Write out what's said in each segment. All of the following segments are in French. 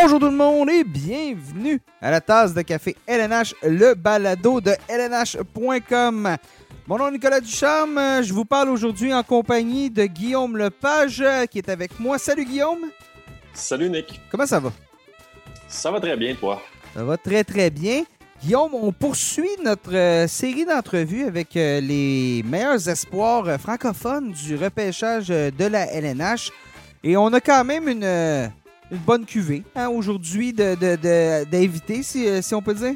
Bonjour tout le monde et bienvenue à la tasse de café LNH, le balado de LNH.com. Mon nom est Nicolas Ducharme, je vous parle aujourd'hui en compagnie de Guillaume Lepage qui est avec moi. Salut Guillaume. Salut Nick. Comment ça va? Ça va très bien, toi. Ça va très très bien. Guillaume, on poursuit notre euh, série d'entrevues avec euh, les meilleurs espoirs euh, francophones du repêchage de la LNH. Et on a quand même une, une bonne cuvée hein, aujourd'hui d'invités, de, si, si, on peut dire?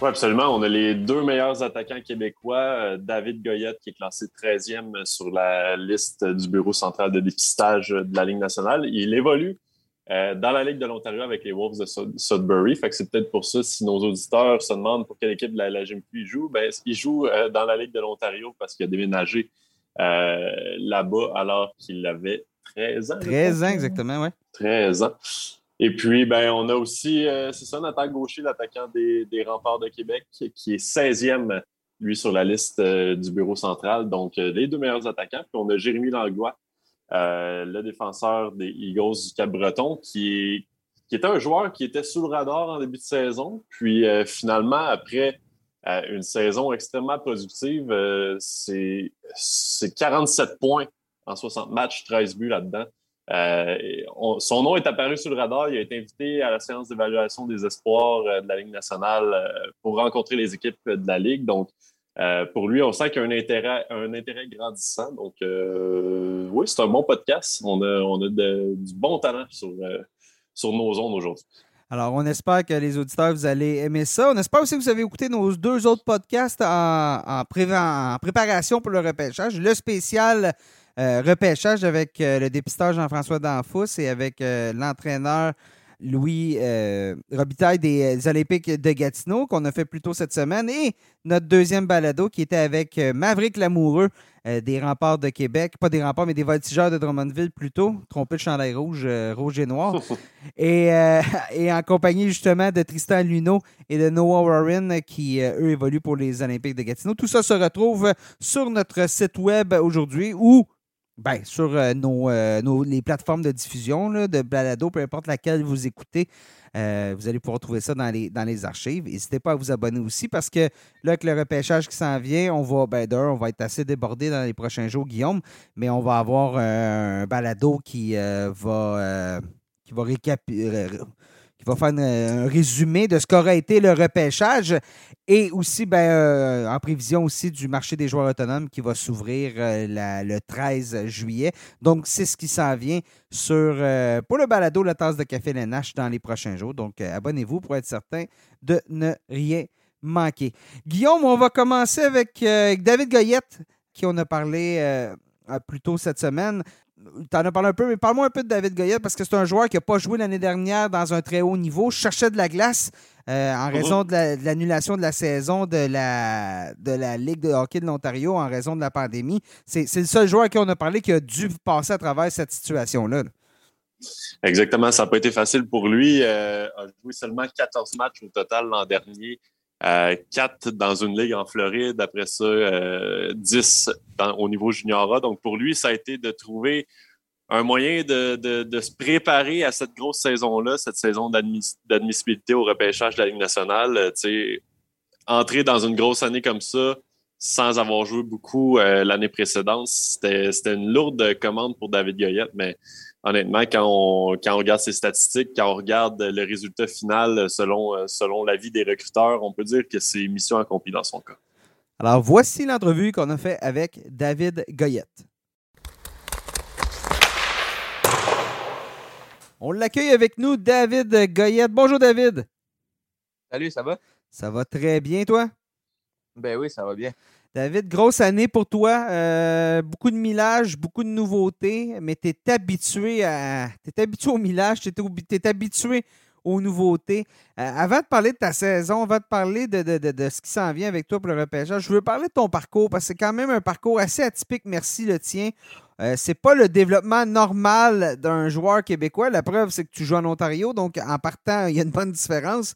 Oui, absolument. On a les deux meilleurs attaquants québécois. David Goyette, qui est classé 13e sur la liste du Bureau central de dépistage de la Ligue nationale. Il évolue euh, dans la Ligue de l'Ontario avec les Wolves de Sudbury. Fait que c'est peut-être pour ça, si nos auditeurs se demandent pour quelle équipe de la, la GMQ il joue, ben, il joue euh, dans la Ligue de l'Ontario parce qu'il a déménagé euh, là-bas alors qu'il avait 13 ans. 13 ans, exactement, oui. 13 ans. Et puis, ben, on a aussi, c'est ça, Nathan Gaucher, l'attaquant des, des, Remparts de Québec, qui est 16e, lui, sur la liste du bureau central. Donc, les deux meilleurs attaquants. Puis, on a Jérémy Langlois, euh, le défenseur des Eagles du Cap-Breton, qui, qui était un joueur qui était sous le radar en début de saison. Puis euh, finalement, après euh, une saison extrêmement productive, c'est 47 points en 60 matchs, 13 buts là-dedans. son nom est apparu sur le radar. Il a été invité à la séance d'évaluation des espoirs de la Ligue nationale pour rencontrer les équipes de la Ligue. Donc, euh, pour lui, on sent qu'il y a un intérêt, un intérêt grandissant. Donc, euh, oui, c'est un bon podcast. On a, on a du bon talent sur, euh, sur nos ondes aujourd'hui. Alors, on espère que les auditeurs, vous allez aimer ça. On espère aussi que vous avez écouté nos deux autres podcasts en, en, préparation pour le repêchage. Le spécial repêchage avec le dépistage Jean-François Danfous et avec l'entraîneur Louis euh, Robitaille des, Olympiques de Gatineau, qu'on a fait plus tôt cette semaine, et notre deuxième balado qui était avec euh, Maverick Lamoureux euh, des Remparts de Québec, pas des Remparts, mais des Voltigeurs de Drummondville plutôt, trompé de chandail rouge, rouge et noir, et, et, en compagnie justement de Tristan Luneau et de Noah Warren qui, eux, évoluent pour les Olympiques de Gatineau. Tout ça se retrouve sur notre site web aujourd'hui où ben, sur euh, euh, nos, les plateformes de diffusion de balado, peu importe laquelle vous écoutez, euh, vous allez pouvoir trouver ça dans les, dans les archives. N'hésitez pas à vous abonner aussi parce que là, avec le repêchage qui s'en vient, on va, ben, on va être assez débordé dans les prochains jours, Guillaume, mais on va avoir un balado qui va, qui va récapituler va faire un résumé de ce qu'aurait été le repêchage et aussi ben, euh, en prévision aussi du marché des joueurs autonomes qui va s'ouvrir euh, le 13 juillet. Donc, c'est ce qui s'en vient sur, euh, pour le balado La tasse de café LNH dans les prochains jours. Donc, abonnez-vous pour être certain de ne rien manquer. Guillaume, on va commencer avec, avec David Goyette, qui on a parlé plus tôt cette semaine tu en as parlé un peu, mais parle-moi un peu de David Goyette parce que c'est un joueur qui n'a pas joué l'année dernière dans un très haut niveau. Je cherchais de la glace euh, en raison de l'annulation de, la saison de la, de la Ligue de hockey de l'Ontario en raison de la pandémie. C'est le seul joueur à qui on a parlé qui a dû passer à travers cette situation-là. Exactement, ça n'a pas été facile pour lui. Euh, a joué seulement 14 matchs au total l'an dernier. Euh, quatre dans une ligue en Floride, après ça, euh, 10 au niveau junior Donc, pour lui, ça a été de trouver un moyen de, de, se préparer à cette grosse saison-là, cette saison d'admissibilité au repêchage de la Ligue nationale. Euh, entrer dans une grosse année comme ça, sans avoir joué beaucoup euh, l'année précédente, c'était une lourde commande pour David Goyette, mais honnêtement, quand on, quand on regarde ses statistiques, quand on regarde le résultat final selon, selon l'avis des recruteurs, on peut dire que c'est mission accomplie dans son cas. Alors, voici l'entrevue qu'on a fait avec David Goyette. On l'accueille avec nous, David Goyette. Bonjour, David. Salut, ça va? Ça va très bien, toi? Ben oui, ça va bien. David, grosse année pour toi. Euh, beaucoup de millage, beaucoup de nouveautés, mais tu es habitué à. Es habitué au millage, tu es, habitué aux nouveautés. Euh, avant de parler de ta saison, avant de parler de, ce qui s'en vient avec toi pour le repêchage, je veux parler de ton parcours parce que c'est quand même un parcours assez atypique, merci le tien. Euh, c'est pas le développement normal d'un joueur québécois. La preuve, c'est que tu joues en Ontario, donc en partant, il y a une bonne différence.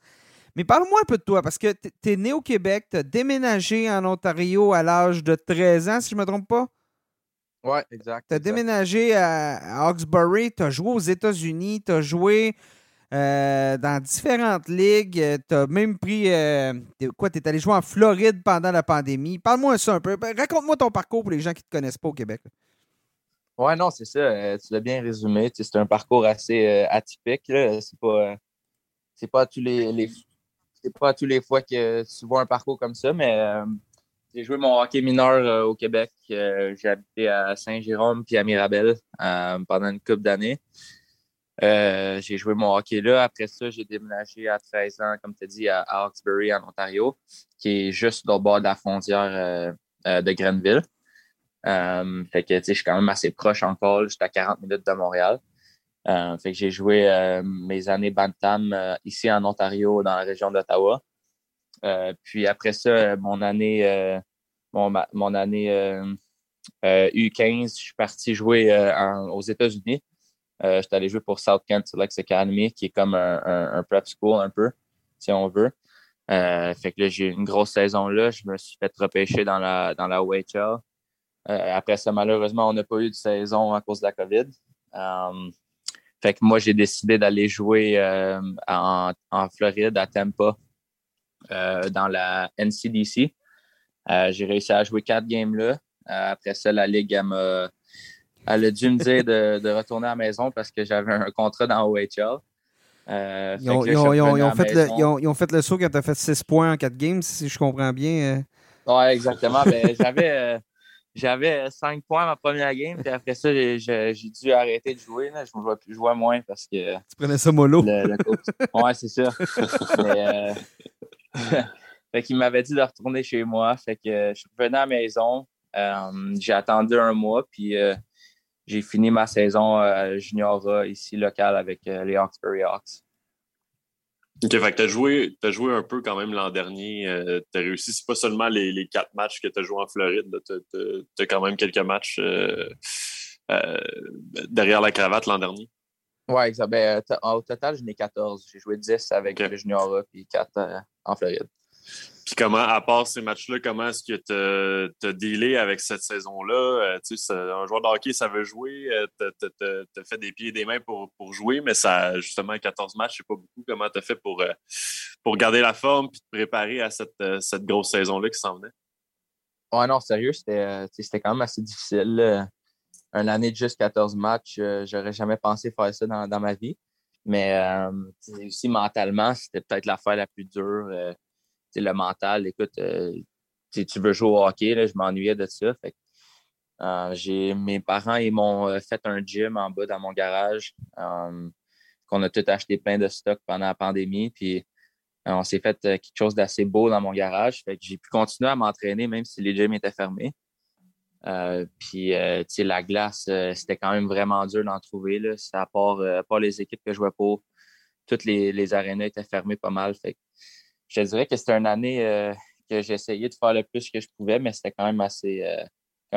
Mais parle-moi un peu de toi, parce que tu es né au Québec, tu as déménagé en Ontario à l'âge de 13 ans, si je ne me trompe pas? Ouais, exact. Tu as exact. déménagé à, à Hawkesbury, tu as joué aux États-Unis, tu as joué euh, dans différentes ligues, tu as même pris. euh, t'es- quoi, tu es allé jouer en Floride pendant la pandémie. Parle-moi ça un peu. Ben, Raconte-moi ton parcours pour les gens qui ne te connaissent pas au Québec. Ouais, non, c'est ça. euh, tu l'as bien résumé. Tu sais, C'est un parcours assez euh, atypique. C'est pas, euh, c'est pas tous les, les- c'est pas tous les fois que tu vois un parcours comme ça, mais euh, j'ai joué mon hockey mineur euh, au Québec. Euh, j'ai habité à Saint-Jérôme puis à Mirabel pendant une couple d'années. J'ai joué mon hockey là. Après ça, j'ai déménagé à 13 ans, comme tu as dit, à Hawkesbury, en Ontario, qui est juste au bord de la frontière de Grenville. Fait que tu sais, je suis quand même assez proche encore. J'étais à 40 minutes de Montréal. Euh, fait que j'ai joué euh, mes années Bantam euh, ici en Ontario, dans la région d'Ottawa. Puis après ça, mon année, mon, mon année euh, euh, U15, je suis parti jouer aux États-Unis. J'étais allé jouer pour South Kent Selects Academy, qui est comme un, un- prep school un peu, si on veut. Fait que là, j'ai eu une grosse saison là. Je me suis fait repêcher dans la, dans la OHL. Après ça, malheureusement, on n'a pas eu de saison à cause de la COVID. Fait que moi, j'ai décidé d'aller jouer euh, en, en Floride, à Tampa, euh, dans la NCDC. Euh, j'ai réussi à jouer quatre games là. Après ça, la Ligue, elle, a dû me dire de, de retourner à la maison parce que j'avais un contrat dans OHL. Ils ont, fait le, maison. ils ont- ils ont fait le saut quand tu as fait 6 points en 4 games, si je comprends bien. euh. Ouais, exactement. Ben, j'avais, j'avais 5 points ma première game, puis après ça, j'ai, dû arrêter de jouer. Là. Je ne plus jouer moins parce que Tu prenais ça mollo. le, le coach. Ouais, c'est ça. Mais, euh, fait qu'il m'avait dit de retourner chez moi. Fait que euh, je suis revenu à la maison. Euh, j'ai attendu un mois, puis euh, j'ai fini ma saison euh, junior A ici locale avec euh, les Hawkesbury Hawks. OK, fait que t'as joué, t'as joué un peu quand même l'an dernier. Euh, t'as réussi. C'est pas seulement les, les quatre matchs que t'as joué en Floride. t'as- t'as quand même quelques matchs euh, euh, derrière la cravate l'an dernier. Ouais, exact. Ben, euh, au total, j'en ai 14. J'ai joué 10 avec Ok. le junior A, puis 4 euh, en Floride. Puis comment, à part ces matchs-là, comment est-ce que t'as, t'as dealé avec cette saison-là? Euh, tu sais, un joueur de hockey, ça veut jouer. euh, t'as- t'as fait des pieds et des mains pour, pour jouer, mais ça, justement, 14 matchs, c'est pas beaucoup. Comment t'as fait pour, euh, pour garder la forme puis te préparer à cette, euh, cette grosse saison-là qui s'en venait? Ouais, non, sérieux, c'était, tu quand même assez difficile. Une année de juste 14 matchs, j'aurais jamais pensé faire ça dans, dans ma vie. Mais tu aussi mentalement, c'était peut-être l'affaire la plus dure. Le mental, écoute, euh, tu veux jouer au hockey, là, je m'ennuyais de ça. Fait euh, mes parents ils m'ont euh, fait un gym en bas dans mon garage. qu'on a tout acheté plein de stock pendant la pandémie. Puis on s'est fait quelque chose d'assez beau dans mon garage. Fait que j'ai pu continuer à m'entraîner même si les gyms étaient fermés. Puis, la glace, c'était quand même vraiment dur d'en trouver. Là. À part les équipes que je jouais pour, toutes les, les arénas étaient fermées pas mal. Fait que je dirais que c'était une année euh, que essayé de faire le plus que je pouvais, mais c'était quand même assez, euh,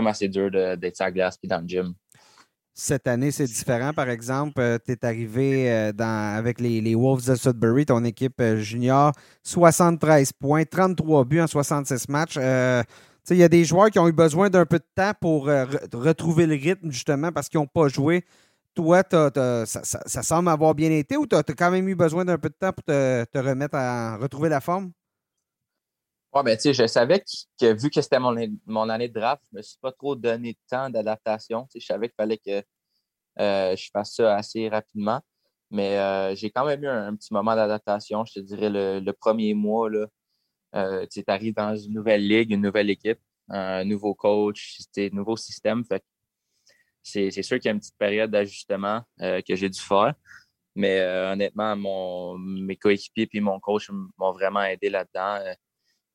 assez dur d'être la glace puis dans le gym. Cette année, c'est différent. Par exemple, tu es arrivé euh, avec les, Wolves de Sudbury, ton équipe euh, junior, 73 points, 33 buts en 66 matchs. Euh, Il y a des joueurs qui ont eu besoin d'un peu de temps pour euh, re- retrouver le rythme, justement, parce qu'ils n'ont pas joué. Toi, ça, semble avoir bien été ou tu as, quand même eu besoin d'un peu de temps pour te, te remettre à retrouver la forme? Ouais, ben, tu sais, je savais que, vu que c'était mon, mon année de draft, je me suis pas trop donné de temps d'adaptation. Je savais qu'il fallait que euh, je fasse ça assez rapidement. Mais euh, j'ai quand même eu un, un petit moment d'adaptation. Je te dirais le, le premier mois, euh, tu arrives dans une nouvelle ligue, une nouvelle équipe, un nouveau coach, sais, nouveau système. Fait c'est sûr qu'il y a une petite période d'ajustement euh, que j'ai dû faire. Mais euh, honnêtement, mon, mes coéquipiers et mon coach m'ont vraiment aidé là-dedans. Euh,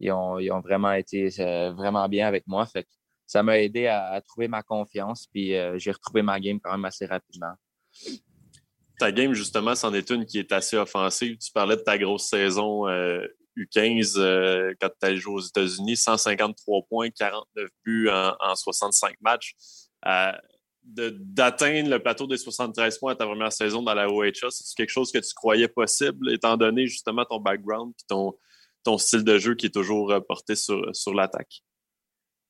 ils ont, ils ont vraiment été vraiment bien avec moi. Fait ça m'a aidé à, trouver ma confiance. Puis j'ai retrouvé ma game quand même assez rapidement. Ta game, justement, c'en est une qui est assez offensive. Tu parlais de ta grosse saison euh, U15 euh, quand tu allé jouer aux États-Unis, 153 points, 49 buts en, en 65 matchs. D'atteindre le plateau des 73 points à ta première saison dans la OHA, c'est quelque chose que tu croyais possible, étant donné justement ton background et ton, ton style de jeu qui est toujours euh, porté sur, sur l'attaque?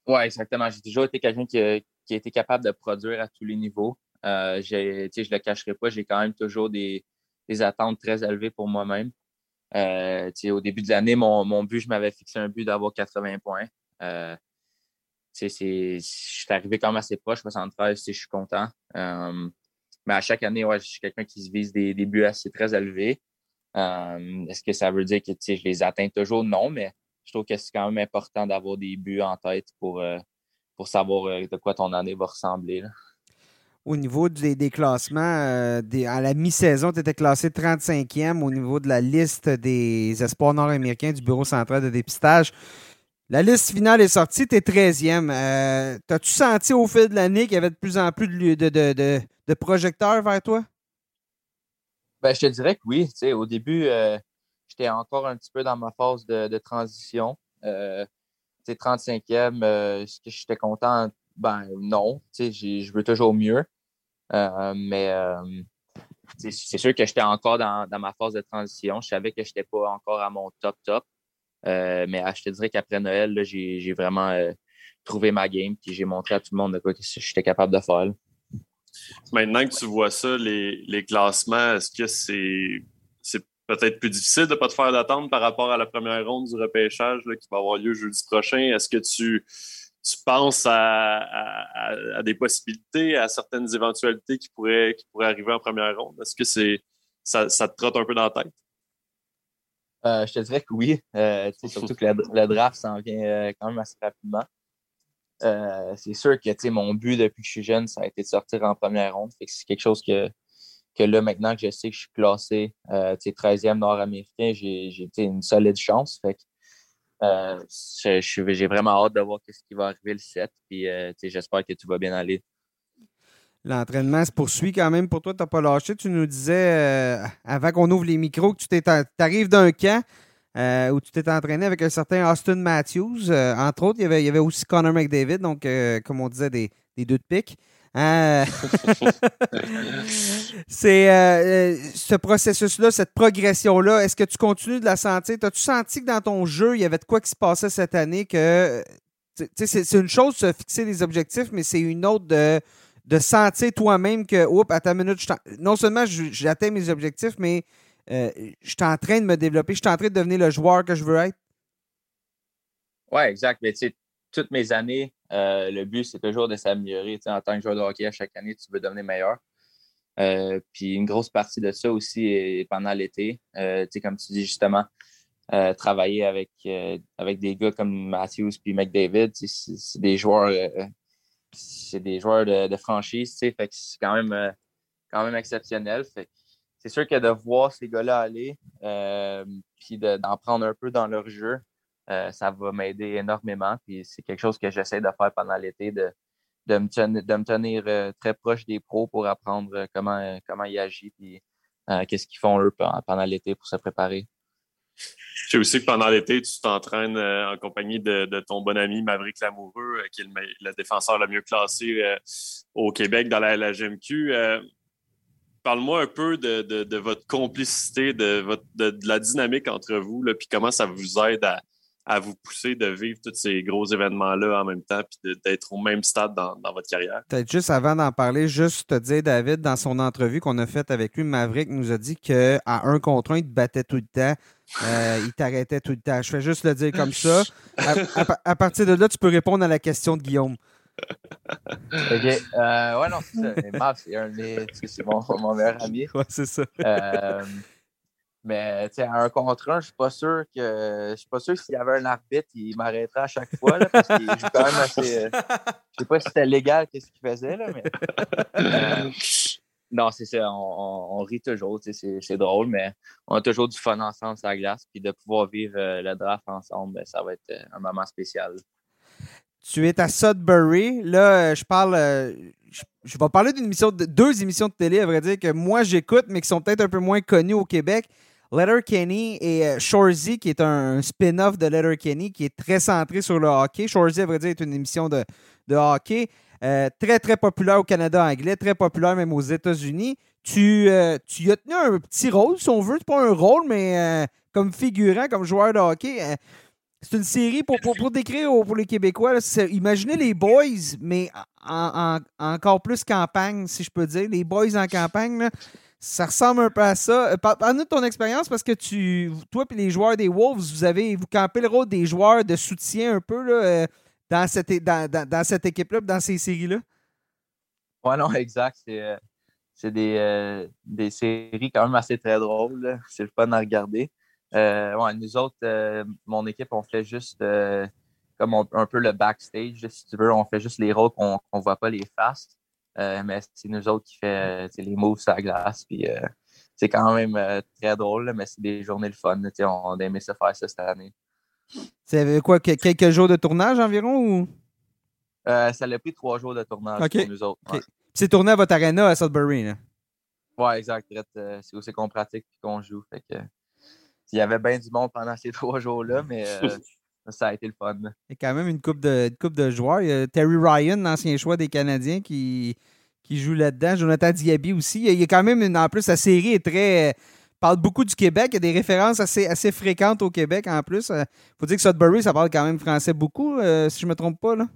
Oui, exactement. J'ai toujours été quelqu'un qui, qui a été capable de produire à tous les niveaux. Euh, je ne le cacherai pas, j'ai quand même toujours des, attentes très élevées pour moi-même. Euh, au début de l'année, mon, but, je m'avais fixé un but d'avoir 80 points. Je suis arrivé quand même assez proche, 73, je suis content. Euh, mais à chaque année, ouais, je suis quelqu'un qui se vise des, des buts assez très élevés. Est-ce que ça veut dire que je les atteins toujours? Non, mais je trouve que c'est quand même important d'avoir des buts en tête pour, pour savoir de quoi ton année va ressembler au niveau des, classements, euh, à la mi-saison, tu étais classé 35e au niveau de la liste des espoirs nord-américains du Bureau central de dépistage. La liste finale est sortie, tu es 13e. Euh, t'as-tu senti au fil de l'année qu'il y avait de plus en plus de, projecteurs vers toi? Ben, je te dirais que oui. au début, euh, j'étais encore un petit peu dans ma phase de, transition. 35e, est-ce que j'étais content? Ben non. Je veux toujours mieux. Euh, mais euh, c'est sûr que j'étais encore dans, ma phase de transition. Je savais que je n'étais pas encore à mon top top. Euh, mais ah, je te dirais qu'après Noël, j'ai vraiment trouvé ma game et j'ai montré à tout le monde de quoi j'étais capable de faire. Maintenant que tu vois ça, les, classements, est-ce que c'est peut-être plus difficile de ne pas te faire d'attente par rapport à la première ronde du repêchage qui va avoir lieu jeudi prochain? Est-ce que tu tu penses à, des possibilités, à certaines éventualités qui pourraient, qui pourraient arriver en première ronde? Est-ce que c'est ça, te trotte un peu dans la tête? Euh, je te dirais que oui. Euh, surtout que le, draft s'en vient euh, quand même assez rapidement. c'est sûr que mon but depuis que je suis jeune, ça a été de sortir en première ronde. C'est quelque chose que, que là, maintenant que je sais que je suis classé 13e nord-américain, j'ai une solide chance. J'ai vraiment hâte de voir ce qui va arriver le 7. Puis j'espère que tout va bien aller. L'entraînement se poursuit quand même pour toi. Tu n'as pas lâché. Tu nous disais euh, avant qu'on ouvre les micros que tu arrives d'un camp où tu t'es entraîné avec un certain Austin Matthews. entre autres, il y, avait, il y avait aussi Connor McDavid, donc comme on disait, des, des deux de pique. Hein? c'est euh, ce processus-là, cette progression-là, est-ce que tu continues de la sentir? As-tu senti que dans ton jeu, il y avait de quoi qui se passait cette année que c'est une chose de se fixer des objectifs, mais c'est une autre de, de sentir toi-même que, oups, à ta minute, non seulement j'atteins mes objectifs, mais euh, je suis en train de me développer, je suis en train de devenir le joueur que je veux être. Oui, exact. Mais tu sais, toutes mes années, euh, le but, c'est toujours de s'améliorer. En tant que joueur de hockey, à chaque année, tu veux devenir meilleur. Euh, puis une grosse partie de ça aussi est pendant l'été. Euh, comme tu dis justement, travailler avec, avec des gars comme Matthews puis McDavid, c'est des joueurs c'est des joueurs de, franchise, fait que c'est quand même, même exceptionnel. c'est sûr que de voir ces gars-là aller, puis d'en prendre un peu dans leur jeu, euh, ça va m'aider énormément. Puis c'est quelque chose que j'essaie de faire pendant l'été, de, de, me tenir, euh, très proche des pros pour apprendre euh, comment, comment ils agissent et qu'est-ce qu'ils font eux pendant l'été pour se préparer. Je sais aussi que pendant l'été, tu t'entraînes en compagnie de, ton bon ami Maverick Lamoureux, qui est le, défenseur le mieux classé au Québec dans la LGMQ. Parle-moi un peu de, votre complicité, de, votre, de, la dynamique entre vous, puis comment ça vous aide à, à vous pousser de vivre tous ces gros événements-là en même temps puis d'être au même stade dans, votre carrière? Peut-être juste avant d'en parler, juste te dire, David, dans son entrevue qu'on a faite avec lui, Maverick nous a dit qu'à un contre un, il te battait tout le temps. Euh, il t'arrêtait tout le temps. Je fais juste le dire comme ça. À, partir de là, tu peux répondre à la question de Guillaume. OK. Euh, ouais, non, c'est ça. c'est mon, mon, meilleur ami. Ouais, c'est ça. Euh, mais à un contre un, je suis pas sûr que. Je suis pas sûr que s'il y avait un arbitre, il m'arrêterait à chaque fois. Là, parce qu'il assez. Euh, je sais pas si c'était légal qu'est-ce qu'il faisait, là, mais. Euh, non, c'est ça. On, rit toujours. C'est drôle, mais on a toujours du fun ensemble sur la glace. Puis de pouvoir vivre euh, le draft ensemble, ben, ça va être un moment spécial. Tu es à Sudbury. Là, je parle. Je, vais parler d'une émission, de, deux émissions de télé, à vrai dire, que moi j'écoute, mais qui sont peut-être un peu moins connues au Québec. Letterkenny et euh, Shorzy, qui est un spin-off de Letterkenny, qui est très centré sur le hockey. Shorzy, à vrai dire, est une émission de, hockey. Euh, très, très populaire au Canada anglais, très populaire même aux États-Unis. Tu, euh, y as tenu un petit rôle, si on veut. Pas un rôle, mais comme figurant, comme joueur de hockey. C'est une série pour, décrire pour les Québécois. imaginez les boys, mais en, encore plus campagne, si je peux dire. Les boys en campagne, ça ressemble un peu à ça. Euh, parle-nous de ton expérience parce que toi et les joueurs des Wolves, vous avez vous campez le rôle des joueurs de soutien un peu là, euh, dans cette, équipe-là, dans ces séries-là? Ouais, non, exact. C'est, euh, des, séries quand même assez très drôles. C'est le fun à regarder. nous autres, mon équipe, on fait juste comme un peu le backstage, si tu veux. On fait juste les rôles qu'on ne voit pas les faces. Euh, mais c'est nous autres qui fait les moves sur la glace. Puis euh, c'est quand même euh, très drôle, mais c'est des journées de fun. On a aimé ça faire ça cette année. C'est quoi, quelques jours de tournage environ ou? ça a pris trois jours de tournage pour nous autres. C'est tourné à votre arena à Sudbury, là? Ouais, exact. c'est aussi qu'on pratique et qu'on joue. Fait que, il y avait bien du monde pendant ces trois jours-là, mais ça a été le fun. Il y a quand même une coupe de, coupe de joueurs. Il y a Terry Ryan, l'ancien choix des Canadiens, qui, qui joue là-dedans. Jonathan Diaby aussi. Il y a quand même, une, en plus, la série est très parle beaucoup du Québec. Il y a des références assez, assez fréquentes au Québec en plus. Il euh, faut dire que Sudbury, ça parle quand même français beaucoup, euh, si je ne me trompe pas. Là.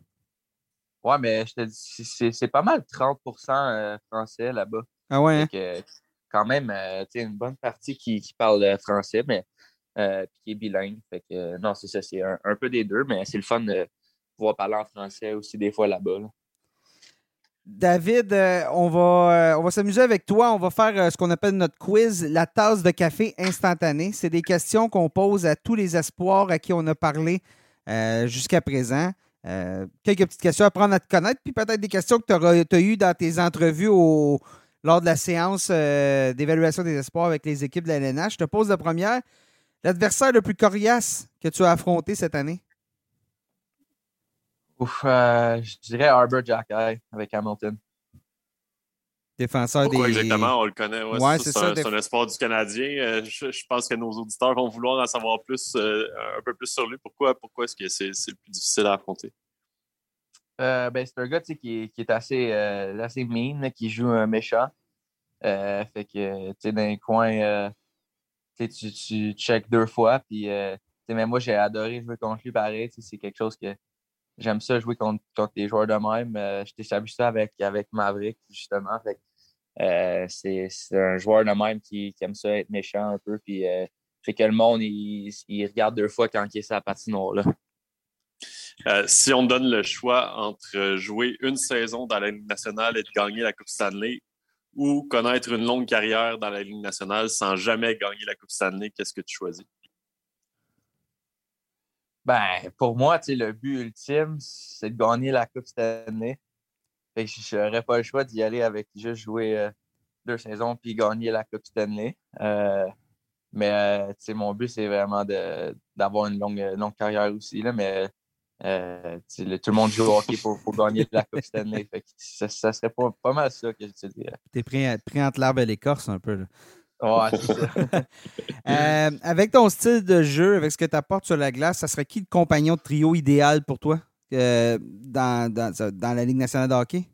Ouais, mais je te dis, c'est pas mal 30% euh, français là-bas. Ah ouais? Hein? quand même, tu une bonne partie qui, qui parle français, mais euh, qui est bilingue. Que, non, c'est ça, c'est un, peu des deux, mais c'est le fun de pouvoir parler en français aussi des fois là-bas. David, euh, on va, euh, va s'amuser avec toi. On va faire ce qu'on appelle notre quiz, la tasse de café instantanée. C'est des questions qu'on pose à tous les espoirs à qui on a parlé jusqu'à présent. quelques petites questions à prendre à te connaître, puis peut-être des questions que tu as, eues dans tes entrevues lors de la séance d'évaluation des espoirs avec les équipes de la. Je te pose la première. L'adversaire le plus coriace que tu as affronté cette année? Ouf, euh, je dirais Arbor Jacky avec Hamilton. Défenseur Pourquoi des. exactement, on le connaît. Ouais, c'est ça. C'est un, espoir du Canadien. Euh, je, pense que nos auditeurs vont vouloir en savoir plus, euh, un peu plus sur lui. Pourquoi, pourquoi est-ce que c'est le plus difficile à affronter? ben, c'est un gars qui, qui, est assez, assez mean, qui joue un méchant. fait que, tu sais, dans les coins tu, check deux fois. Puis, euh, mais moi, j'ai adoré jouer contre lui pareil. C'est quelque chose que j'aime ça, jouer contre, des joueurs de même. Euh, J'étais ça avec, avec Maverick, justement. Euh, c'est un joueur de même qui, aime ça être méchant un peu. Puis, fait que le monde, il, regarde deux fois quand il est sa patinoire. Là. si on donne le choix entre jouer une saison dans la Ligue nationale et de gagner la Coupe Stanley ou connaître une longue carrière dans la Ligue nationale sans jamais gagner la Coupe Stanley, qu'est-ce que tu choisis? Ben, pour moi, le but ultime, c'est de gagner la Coupe Stanley. je n'aurais pas le choix d'y aller avec juste jouer euh, deux saisons puis gagner la Coupe Stanley. Euh, mais euh, mon but, c'est vraiment d'avoir une longue, longue carrière aussi. Là, mais euh, tout le monde joue au hockey pour, gagner la Coupe Stanley. ça, serait pas, pas, mal ça que je te dirais. T'es pris, pris entre l'arbre et l'écorce un peu. Ouais, c'est ça. Euh, avec ton style de jeu, avec ce que tu apportes sur la glace, ça serait qui le compagnon de trio idéal pour toi euh, dans, dans, la Ligue nationale de hockey?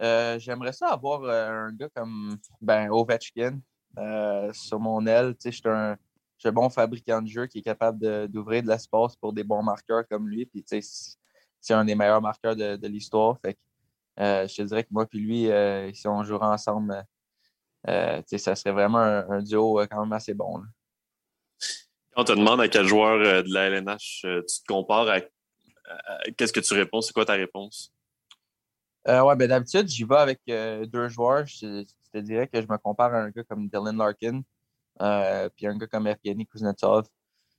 J'aimerais ça avoir un gars comme ben, Ovechkin sur mon aile. Je suis un j'ai un bon fabricant de jeu qui est capable d'ouvrir de, l'espace pour des bons marqueurs comme lui. Puis, c'est un des meilleurs marqueurs de, l'histoire. Fait euh, je te dirais que moi et lui, euh, si on jouerait ensemble, euh, ça serait vraiment un, duo quand même assez bon. Quand on te demande à quel joueur de la LNH tu te compares, à, qu'est-ce que tu réponds? C'est quoi ta réponse? ouais, ben d'habitude, j'y vais avec deux joueurs. Je, je, te dirais que je me compare à un gars comme Dylan Larkin. Euh, puis un gars comme Evgeny Kuznetsov,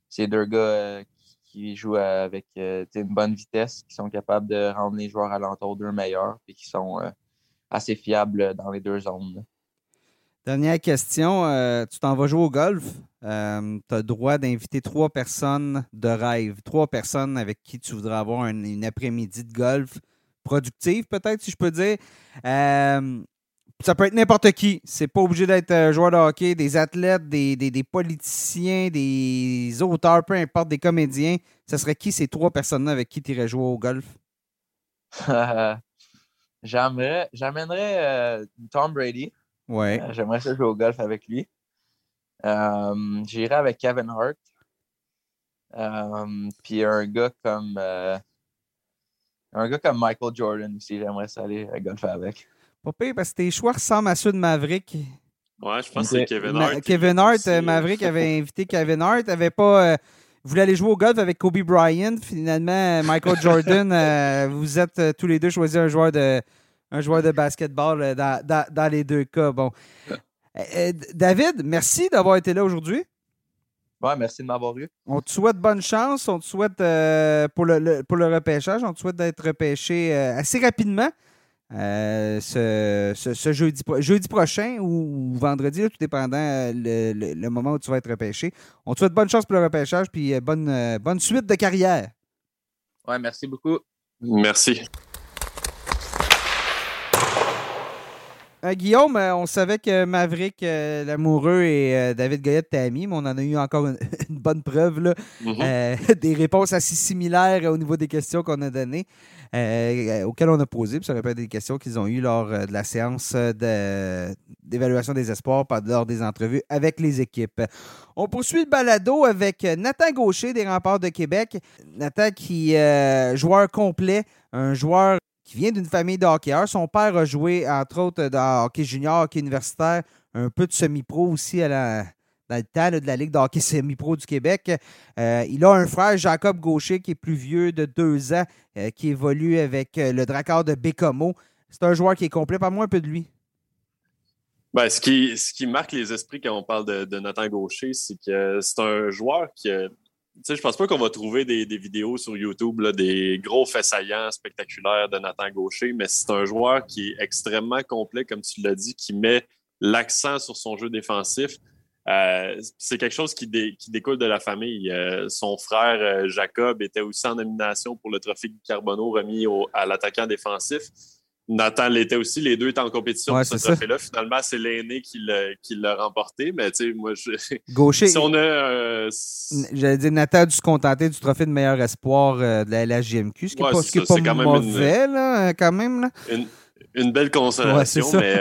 c'est deux gars euh, qui jouent avec euh, une bonne vitesse, qui sont capables de rendre les joueurs alentour d'eux meilleurs, et qui sont assez fiables dans les deux zones. Dernière question. tu t'en vas jouer au golf. tu as le droit d'inviter trois personnes de rêve, trois personnes avec qui tu voudrais avoir une après-midi de golf productive, peut-être, si je peux dire. Ça peut être n'importe qui. C'est pas obligé d'être un euh, joueur de hockey, des athlètes, des, politiciens, des auteurs, peu importe, des comédiens. Ça serait qui ces trois personnes-là avec qui tu irais jouer au golf? J'aimerais, j'amènerais euh, Tom Brady. Ouais. Euh, j'aimerais ça jouer au golf avec lui. J'irais avec Kevin Hart. puis un gars comme un gars comme Michael Jordan aussi, j'aimerais ça aller golfer avec. Pas pire, parce que tes choix ressemblent à ceux de Maverick. Ouais, je pense que c'est Kevin Hart. Kevin Hart, Maverick avait invité Kevin Hart, avait pas. voulait aller jouer au golf avec Kobe Bryant. Finalement, Michael Jordan, vous êtes tous les deux choisis un joueur de, un joueur de basketball euh, dans, les deux cas. Bon. Euh, euh, David, merci d'avoir été là aujourd'hui. Ouais, merci de m'avoir eu. On te souhaite bonne chance. On te souhaite pour, le, pour le repêchage, on te souhaite d'être repêché assez rapidement. Ce, jeudi, jeudi prochain ou, vendredi, tout dépendant le, le, moment où tu vas être repêché. On te souhaite bonne chance pour le repêchage puis bonne, bonne suite de carrière. Ouais, merci beaucoup. Merci. Euh, Guillaume, euh, on savait que Maverick, euh, l'amoureux, et David Goyette étaient amis, mais on en a eu encore une, bonne preuve. Là. Mm-hmm. des réponses assez similaires au niveau des questions qu'on a données, auxquelles on a posé. Puis ça répète des questions qu'ils ont eues lors de la séance d'évaluation des espoirs, lors des entrevues avec les équipes. On poursuit le balado avec Nathan Gaucher des Remparts de Québec. Nathan qui est joueur complet, un joueur qui vient d'une famille de hockeyeurs. Son père a joué, entre autres, dans hockey junior, hockey universitaire, un peu de semi-pro aussi à la, dans le temps de la Ligue de hockey semi-pro du Québec. Euh, il a un frère, Jacob Gaucher, qui est plus vieux de deux ans, euh, qui évolue avec euh, le Dracard de Bécomo. C'est un joueur qui est complet. Parle-moi un peu de lui. Ben, ce, qui, marque les esprits quand on parle de, de Nathan Gaucher, c'est que c'est un joueur qui a sais, je pense pas qu'on va trouver des, vidéos sur YouTube, des gros faits saillants spectaculaires de Nathan Gaucher, mais c'est un joueur qui est extrêmement complet, comme tu l'as dit, qui met l'accent sur son jeu défensif. Euh, c'est quelque chose qui, découle de la famille. Euh, son frère euh, Jacob était aussi en nomination pour le trophée Carbonneau remis à l'attaquant défensif. Nathan l'était aussi. Les deux étaient en compétition pour ce trophée-là. Finalement, c'est l'aîné qui l'a remporté. Mais tu sais, moi, je. Gaucher. Si on a. Euh, j'allais dire, Nathan a dû se contenter du trophée de meilleur espoir euh, de la LHJMQ, ce qui n'est pas, pas mauvais, là, euh, quand même. Là. Une, belle consolation, mais.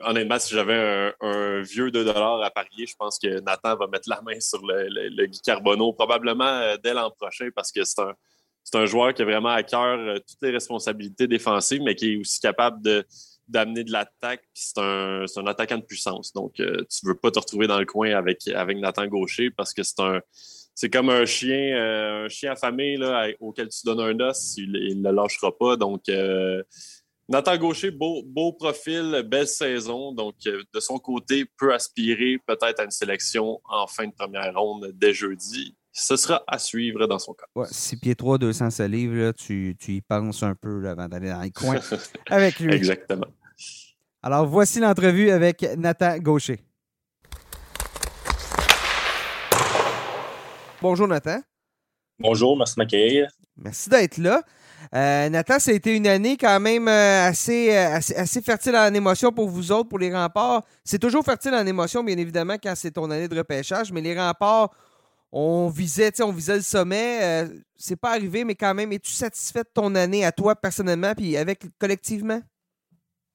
honnêtement, si j'avais un, vieux 2 à parier, je pense que Nathan va mettre la main sur le, le, Guy Carbonneau probablement dès l'an prochain parce que c'est un, c'est un joueur qui a vraiment à cœur euh, toutes les responsabilités défensives, mais qui est aussi capable de d'amener de l'attaque. C'est un, un, attaquant de puissance. Donc, euh, tu ne veux pas te retrouver dans le coin avec, avec Nathan Gaucher parce que c'est un c'est comme un chien, euh, un chien affamé auquel tu donnes un os, il ne le lâchera pas. Donc, Nathan Gaucher, beau, beau profil, belle saison. Donc, de son côté, peut aspirer peut-être à une sélection en fin de première ronde dès jeudi ce sera à suivre dans son cas. Ouais, 6 pieds 3, 200 livres, là, tu, tu, y penses un peu avant d'aller dans les coins avec lui. Exactement. Alors, voici l'entrevue avec Nathan Gaucher. Bonjour, Nathan. Bonjour, merci de m'accueillir. Merci d'être là. Euh, Nathan, ça a été une année quand même euh, assez, euh, assez, assez, fertile en émotions pour vous autres, pour les remparts. C'est toujours fertile en émotions, bien évidemment, quand c'est ton année de repêchage, mais les remparts on visait, on visait le sommet. Euh, c'est pas arrivé, mais quand même, es-tu satisfait de ton année à toi personnellement puis avec collectivement?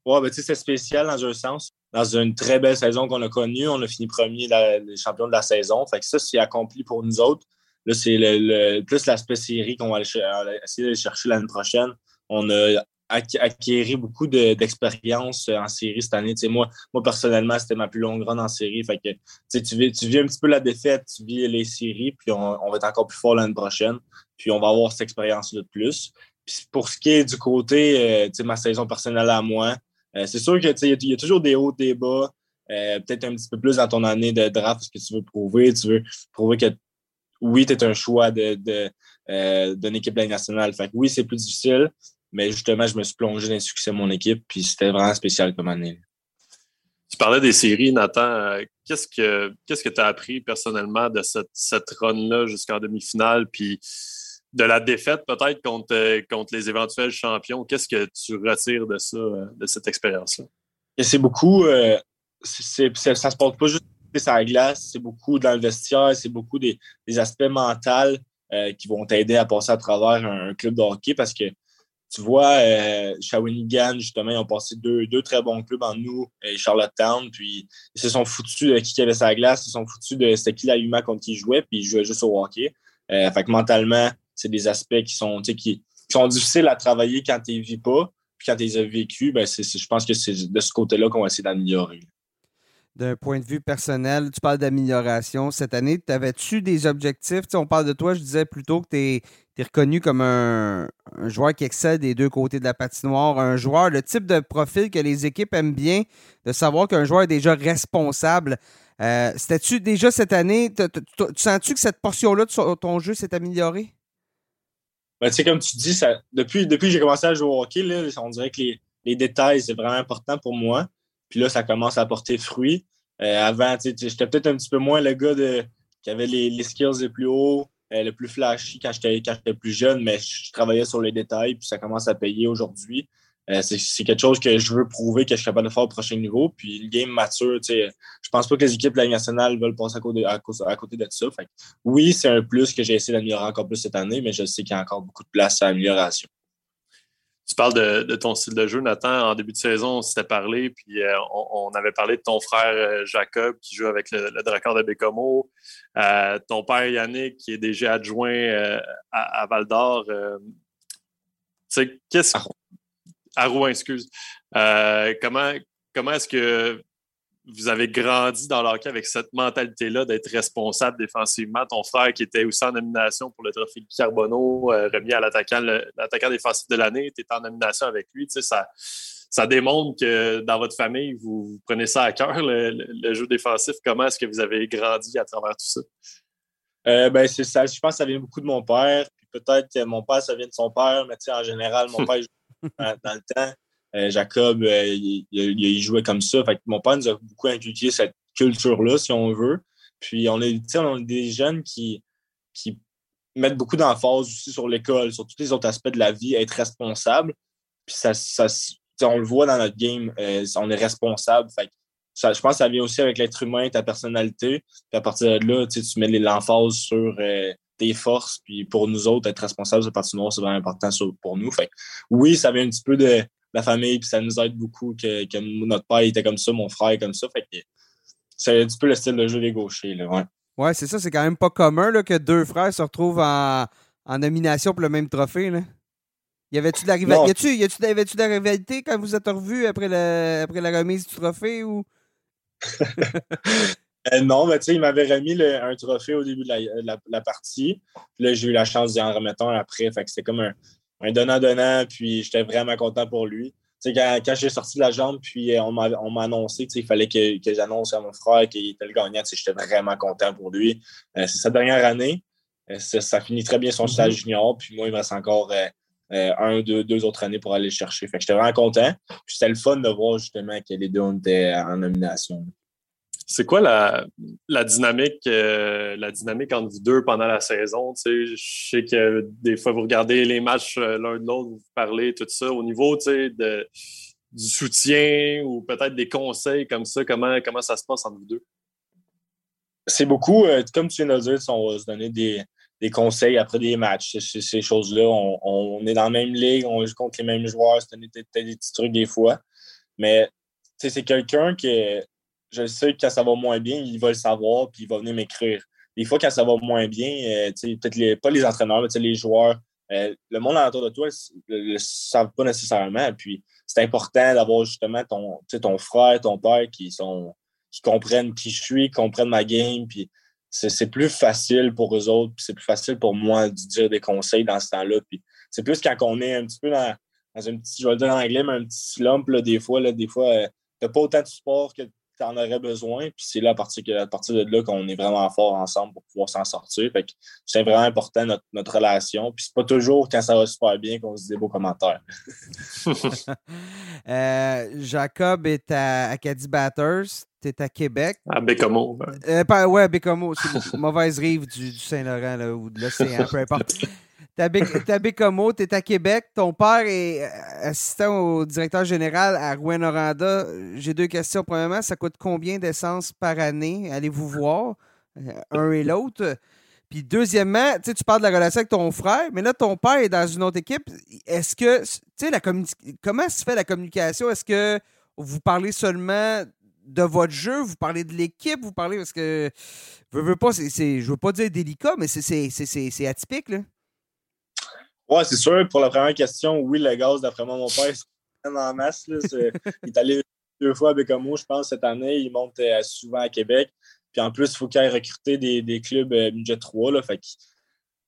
Oui, ben, c'est spécial dans un sens. Dans une très belle saison qu'on a connue, on a fini premier les champions de la saison. Fait que ça, c'est accompli pour nous autres. Là, c'est le, plus l'aspect série qu'on va essayer de chercher l'année prochaine. On a acquérir beaucoup d'expérience en série cette année. moi, moi, personnellement, c'était ma plus longue run en série. Fait que, tu, vis, tu un petit peu la défaite, tu vis les séries, puis on, va être encore plus fort l'année prochaine. Puis on va avoir cette expérience-là de plus. Puis pour ce qui est du côté, euh, ma saison personnelle à moi, euh, c'est sûr qu'il y, y, a toujours des hauts, des bas. Euh, peut-être un petit peu plus dans ton année de draft, ce que tu veux prouver. Tu veux prouver que oui, tu es un choix de, de, d'une équipe nationale. Fait que oui, c'est plus difficile, mais justement, je me suis plongé dans le succès de mon équipe, puis c'était vraiment spécial comme année. Tu parlais des séries, Nathan. Euh, qu'est-ce que qu'est-ce que tu as appris personnellement de cette, cette run-là jusqu'en demi-finale, puis de la défaite peut-être contre, euh, contre les éventuels champions? Qu'est-ce que tu retires de ça, euh, de cette expérience-là? C'est beaucoup, c'est, ça se porte pas juste sur la glace, c'est beaucoup dans le vestiaire, c'est beaucoup des, aspects mentaux qui vont t'aider à passer à travers un, club de hockey parce que tu vois, euh, Shawinigan, justement, ils ont passé deux, deux très bons clubs en nous et Charlottetown. Puis ils se sont foutus de qui avait sa glace, ils se sont foutus de c'était qui la Huma contre qui ils jouaient, puis ils jouaient juste au hockey. Euh, fait que mentalement, c'est des aspects qui sont, qui sont difficiles à travailler quand tu ne vis pas. Puis quand tu les as vécus, ben je pense que c'est de ce côté-là qu'on va essayer d'améliorer d'un point de vue personnel, tu parles d'amélioration. Cette année, avais-tu des objectifs? on parle de toi, je disais plutôt que tu es, reconnu comme un, joueur qui excelle des deux côtés de la patinoire, un joueur, le type de profil que les équipes aiment bien, de savoir qu'un joueur est déjà responsable. Euh, C'était-tu déjà cette année, tu sens-tu que cette portion-là de ton jeu s'est améliorée? Ben, comme tu dis, depuis, que j'ai commencé à jouer au hockey, on dirait que les, les détails, c'est vraiment important pour moi. Puis là, ça commence à porter fruit. Euh, avant, j'étais peut-être un petit peu moins le gars qui avait les, skills les plus hauts, le plus flashy quand j'étais plus jeune, mais je travaillais sur les détails, puis ça commence à payer aujourd'hui. Euh, c'est quelque chose que je veux prouver que je suis capable de faire au prochain niveau. Puis le game mature, je pense pas que les équipes de la nationale veulent passer à côté, à, côté de ça. oui, c'est un plus que j'ai essayé d'améliorer encore plus cette année, mais je sais qu'il y a encore beaucoup de place à amélioration. Tu parles de, ton style de jeu, Nathan. En début de saison, on s'était parlé, puis euh, on, avait parlé de ton frère euh, Jacob qui joue avec le, le Drakkar de Bécomo, euh, ton père Yannick qui est déjà adjoint à, Val d'Or. qu'est-ce à Rouen, excuse. comment comment est-ce que vous avez grandi dans l'hockey avec cette mentalité-là d'être responsable défensivement. Ton frère qui était aussi en nomination pour le trophée Carbonneau, euh, remis à l'attaquant, l'attaquant défensif de l'année, tu en nomination avec lui. ça, ça démontre que dans votre famille, vous, prenez ça à cœur, le, jeu défensif. Comment est-ce que vous avez grandi à travers tout ça? Euh, ben, c'est ça. Je pense que ça vient beaucoup de mon père. Puis peut-être que mon père, ça vient de son père, mais en général, mon père, dans le temps, Jacob, euh, il, jouait comme ça. Fait mon père nous a beaucoup inculqué cette culture-là, si on veut. Puis on est, des jeunes qui, qui mettent beaucoup d'emphase aussi sur l'école, sur tous les autres aspects de la vie, être responsable. Puis ça, on le voit dans notre game, euh, on est responsable. Fait je pense que ça vient aussi avec l'être humain, ta personnalité. Puis à partir de là, tu mets l'emphase sur tes forces. Puis pour nous autres, être responsable c'est vraiment important pour nous. Fait oui, ça vient un petit peu de, la famille, puis ça nous aide beaucoup que, notre père était comme ça, mon frère est comme ça. Fait que c'est un petit peu le style de jeu des gauchers. Là, ouais, ouais c'est ça, c'est quand même pas commun là, que deux frères se retrouvent en, nomination pour le même trophée. Là. Y avait-tu de la rivalité? Y, avait-tu de la rivalité quand vous êtes revus après, après la remise du trophée ou? Euh, non, mais tu sais, il m'avait remis un trophée au début de la, partie. Puis là, j'ai eu la chance d'y en remettre un après. Fait que c'était comme un, un donnant-donnant, puis j'étais vraiment content pour lui. quand, quand j'ai sorti de la jambe, puis euh, on m'a annoncé qu'il fallait que, que j'annonce à mon frère qu'il était le gagnant, j'étais vraiment content pour lui. Euh, c'est sa dernière année. Euh, ça, finit très bien son mm-hmm. stage junior, puis moi, il me reste encore un, deux, deux autres années pour aller le chercher. Fait que j'étais vraiment content. Puis c'était le fun de voir justement que les deux étaient en nomination. C'est quoi la, dynamique, euh, la dynamique entre vous deux pendant la saison? je sais que des fois, vous regardez les matchs euh, l'un de l'autre, vous parlez, tout ça. Au niveau de, du soutien ou peut-être des conseils comme ça, comment, comment ça se passe entre vous deux? C'est beaucoup, euh, comme tu viens de on va se donner des, conseils après des matchs. Ces, choses-là, on, est dans la même ligue, on joue contre les mêmes joueurs, c'est des, des, petits trucs des fois. Mais c'est quelqu'un qui je sais que quand ça va moins bien, il va le savoir, puis il va venir m'écrire. Des fois, quand ça va moins bien, euh, peut-être pas les entraîneurs, mais les joueurs, euh, le monde autour de toi ne le, savent pas nécessairement. Puis c'est important d'avoir justement ton, ton frère, ton père qui sont qui comprennent qui je suis, qui comprennent ma game. Puis c'est plus facile pour eux autres, puis c'est plus facile pour moi de dire des conseils dans ce temps-là. Puis c'est plus quand on est un petit peu dans, un petit, je vais le dire en anglais, mais un petit slump, des fois, là, des fois, euh, t'as pas autant de support que tu en aurais besoin. Puis c'est là, à partir, à partir de là qu'on est vraiment fort ensemble pour pouvoir s'en sortir. Fait que c'est vraiment important notre, notre relation. Puis c'est pas toujours quand ça va super bien qu'on se dit des beaux commentaires. Euh, Jacob est à Acadie Batters. Tu es à Québec. À Bécomo. Euh, ouais, à Bécomo. C'est mauvaise rive du, du Saint-Laurent ou de l'océan, peu importe. T'as Bécomo, t'es à Québec. Ton père est euh, assistant au directeur général à Rouen-Noranda. J'ai deux questions. Premièrement, ça coûte combien d'essence par année? Allez-vous voir, euh, un et l'autre? Puis deuxièmement, tu parles de la relation avec ton frère, mais là, ton père est dans une autre équipe. Est-ce que, tu sais, comment se fait la communication? Est-ce que vous parlez seulement de votre jeu, vous parlez de l'équipe, vous parlez parce que je veux pas, c'est, je veux pas dire délicat, mais c'est, atypique, là. Ouais, c'est sûr. Pour la première question, oui, le gaz, d'après moi, mon père, c'est en masse. Là. il est allé deux fois à Bécamo, je pense, cette année. Il monte euh, souvent à Québec. Puis en plus, il faut qu'il aille recruter des, des clubs euh, budget 3. Là, fait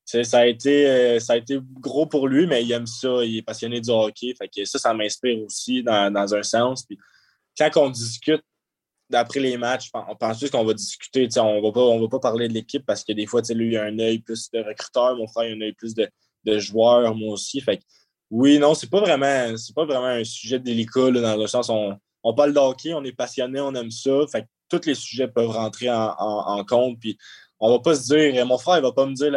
ça a, été, euh, ça a été gros pour lui, mais il aime ça. Il est passionné du hockey. Fait que ça, ça m'inspire aussi dans, dans, un sens. Puis quand on discute d'après les matchs, on pense juste qu'on va discuter. On ne va pas parler de l'équipe parce que des fois, lui, il a un œil plus de recruteur, mon frère, il a un œil plus de, de joueur, moi aussi. Fait oui, non, c'est pas vraiment c'est pas vraiment un sujet délicat dans le sens on, on parle de hockey, on est passionné, on aime ça. Fait tous les sujets peuvent rentrer en, compte. Puis on va pas se dire, mon frère, il va pas me dire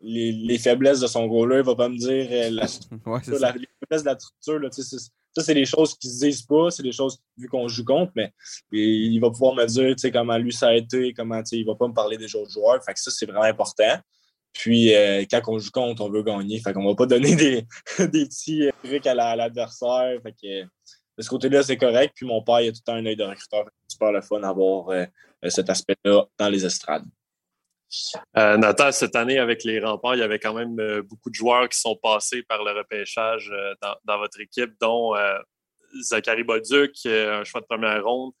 les, faiblesses de son goaler, il va pas me dire euh, la, les faiblesses de la structure. ça, c'est des choses qui se disent pas, c'est des choses vu qu'on joue contre, mais il va pouvoir me dire comment lui ça a été, comment il va pas me parler des autres joueurs. Fait que ça, c'est vraiment important. Puis euh, quand on joue contre, on veut gagner. Fait qu'on va pas donner des, des petits trucs à l'adversaire. fait que de ce côté-là, c'est correct. Puis mon père, il a tout le temps un œil de recruteur. C'est super le fun d'avoir euh, cet aspect-là dans les estrades. Euh, Nathan, cette année, avec les remparts, il y avait quand même beaucoup de joueurs qui sont passés par le repêchage dans, votre équipe, dont Zachary Boduc, un choix de première ronde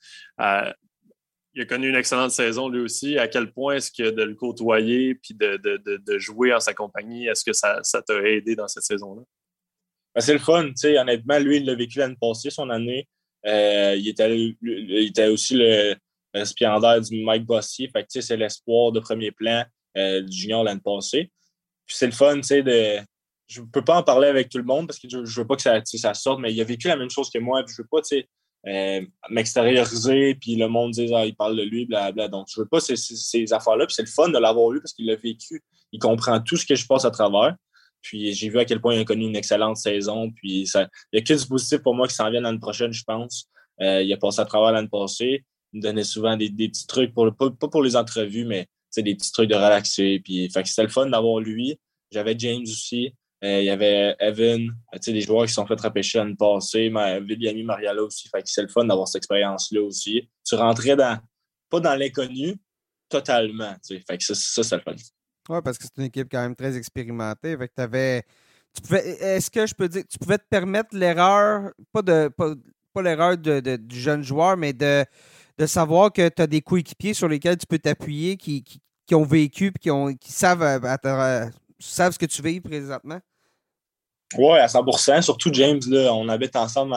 il a connu une excellente saison lui aussi. À quel point est-ce que de le côtoyer puis de, jouer en sa compagnie, est-ce que ça, t'a aidé dans cette saison-là? Ben, c'est le fun. Honnêtement, lui, il l'a vécu l'année passée, son année. Euh, il, était, aussi le récipiendaire du Mike Bossier. Fait c'est l'espoir de premier plan euh, du junior l'année passée. Puis c'est le fun, de. Je ne peux pas en parler avec tout le monde parce que je ne veux pas que ça, ça sorte, mais il a vécu la même chose que moi. je ne veux pas, euh, m'extérioriser, puis le monde dit ah, il parle de lui, blablabla. Donc, je veux pas ces, affaires-là, puis c'est le fun de l'avoir eu parce qu'il l'a vécu. Il comprend tout ce que je passe à travers. Puis j'ai vu à quel point il a connu une excellente saison. Puis il y a que du positif pour moi qui s'en vient l'année prochaine, je pense. Euh, il a passé à travers l'année passée. Il me donnait souvent des, petits trucs, pour pas, pour les entrevues, mais des petits trucs de relaxer. Puis c'était le fun d'avoir lui. J'avais James aussi. Euh, il y avait Evan, des joueurs qui sont fait repêcher l'année passée, William Mariala aussi. Fait que c'est le fun d'avoir cette expérience-là aussi. Tu rentrais dans, pas dans l'inconnu, totalement. Fait que ça, c'est le fun. Oui, parce que c'est une équipe quand même très expérimentée. Fait que tu pouvais, est-ce que je peux dire, tu pouvais te permettre l'erreur, pas de pas, l'erreur de, du jeune joueur, mais de, de savoir que tu as des coéquipiers sur lesquels tu peux t'appuyer qui, qui, ont vécu et qui, qui savent, euh, savent ce que tu vis présentement? Oui, à 100% Surtout James, là, on habite ensemble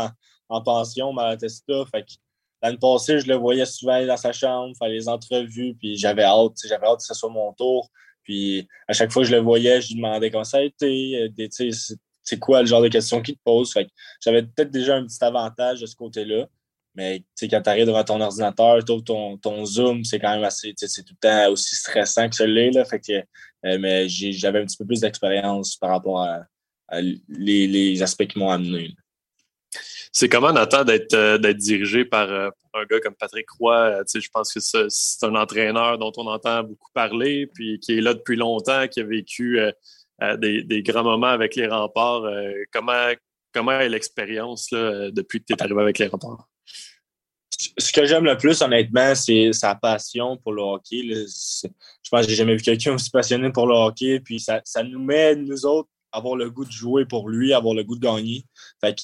en, pension, Malatesta. Fait que l'année passée, je le voyais souvent dans sa chambre, faire les entrevues, puis j'avais hâte, j'avais hâte que ce soit mon tour. Puis à chaque fois que je le voyais, je lui demandais comment ça a été, euh, c'est quoi le genre de questions qu'il te pose. Fait j'avais peut-être déjà un petit avantage de ce côté-là. Mais quand tu arrives devant ton ordinateur, ton, ton Zoom, c'est quand même assez, c'est tout le temps aussi stressant que celui-là. Fait que, euh, mais j'avais un petit peu plus d'expérience par rapport à, les, aspects qui m'ont amené. C'est comment, Nathan, d'être euh, dirigé par, euh, un gars comme Patrick Roy? Je pense que c'est un entraîneur dont on entend beaucoup parler, puis qui est là depuis longtemps, qui a vécu des, grands moments avec les remparts. comment, comment est l'expérience depuis que tu es arrivé avec les remparts? Ce que j'aime le plus, honnêtement, c'est sa passion pour le hockey. Je pense que j'ai jamais vu quelqu'un aussi passionné pour le hockey. Puis ça, ça nous met, nous autres, avoir le goût de jouer pour lui, avoir le goût de gagner. Fait que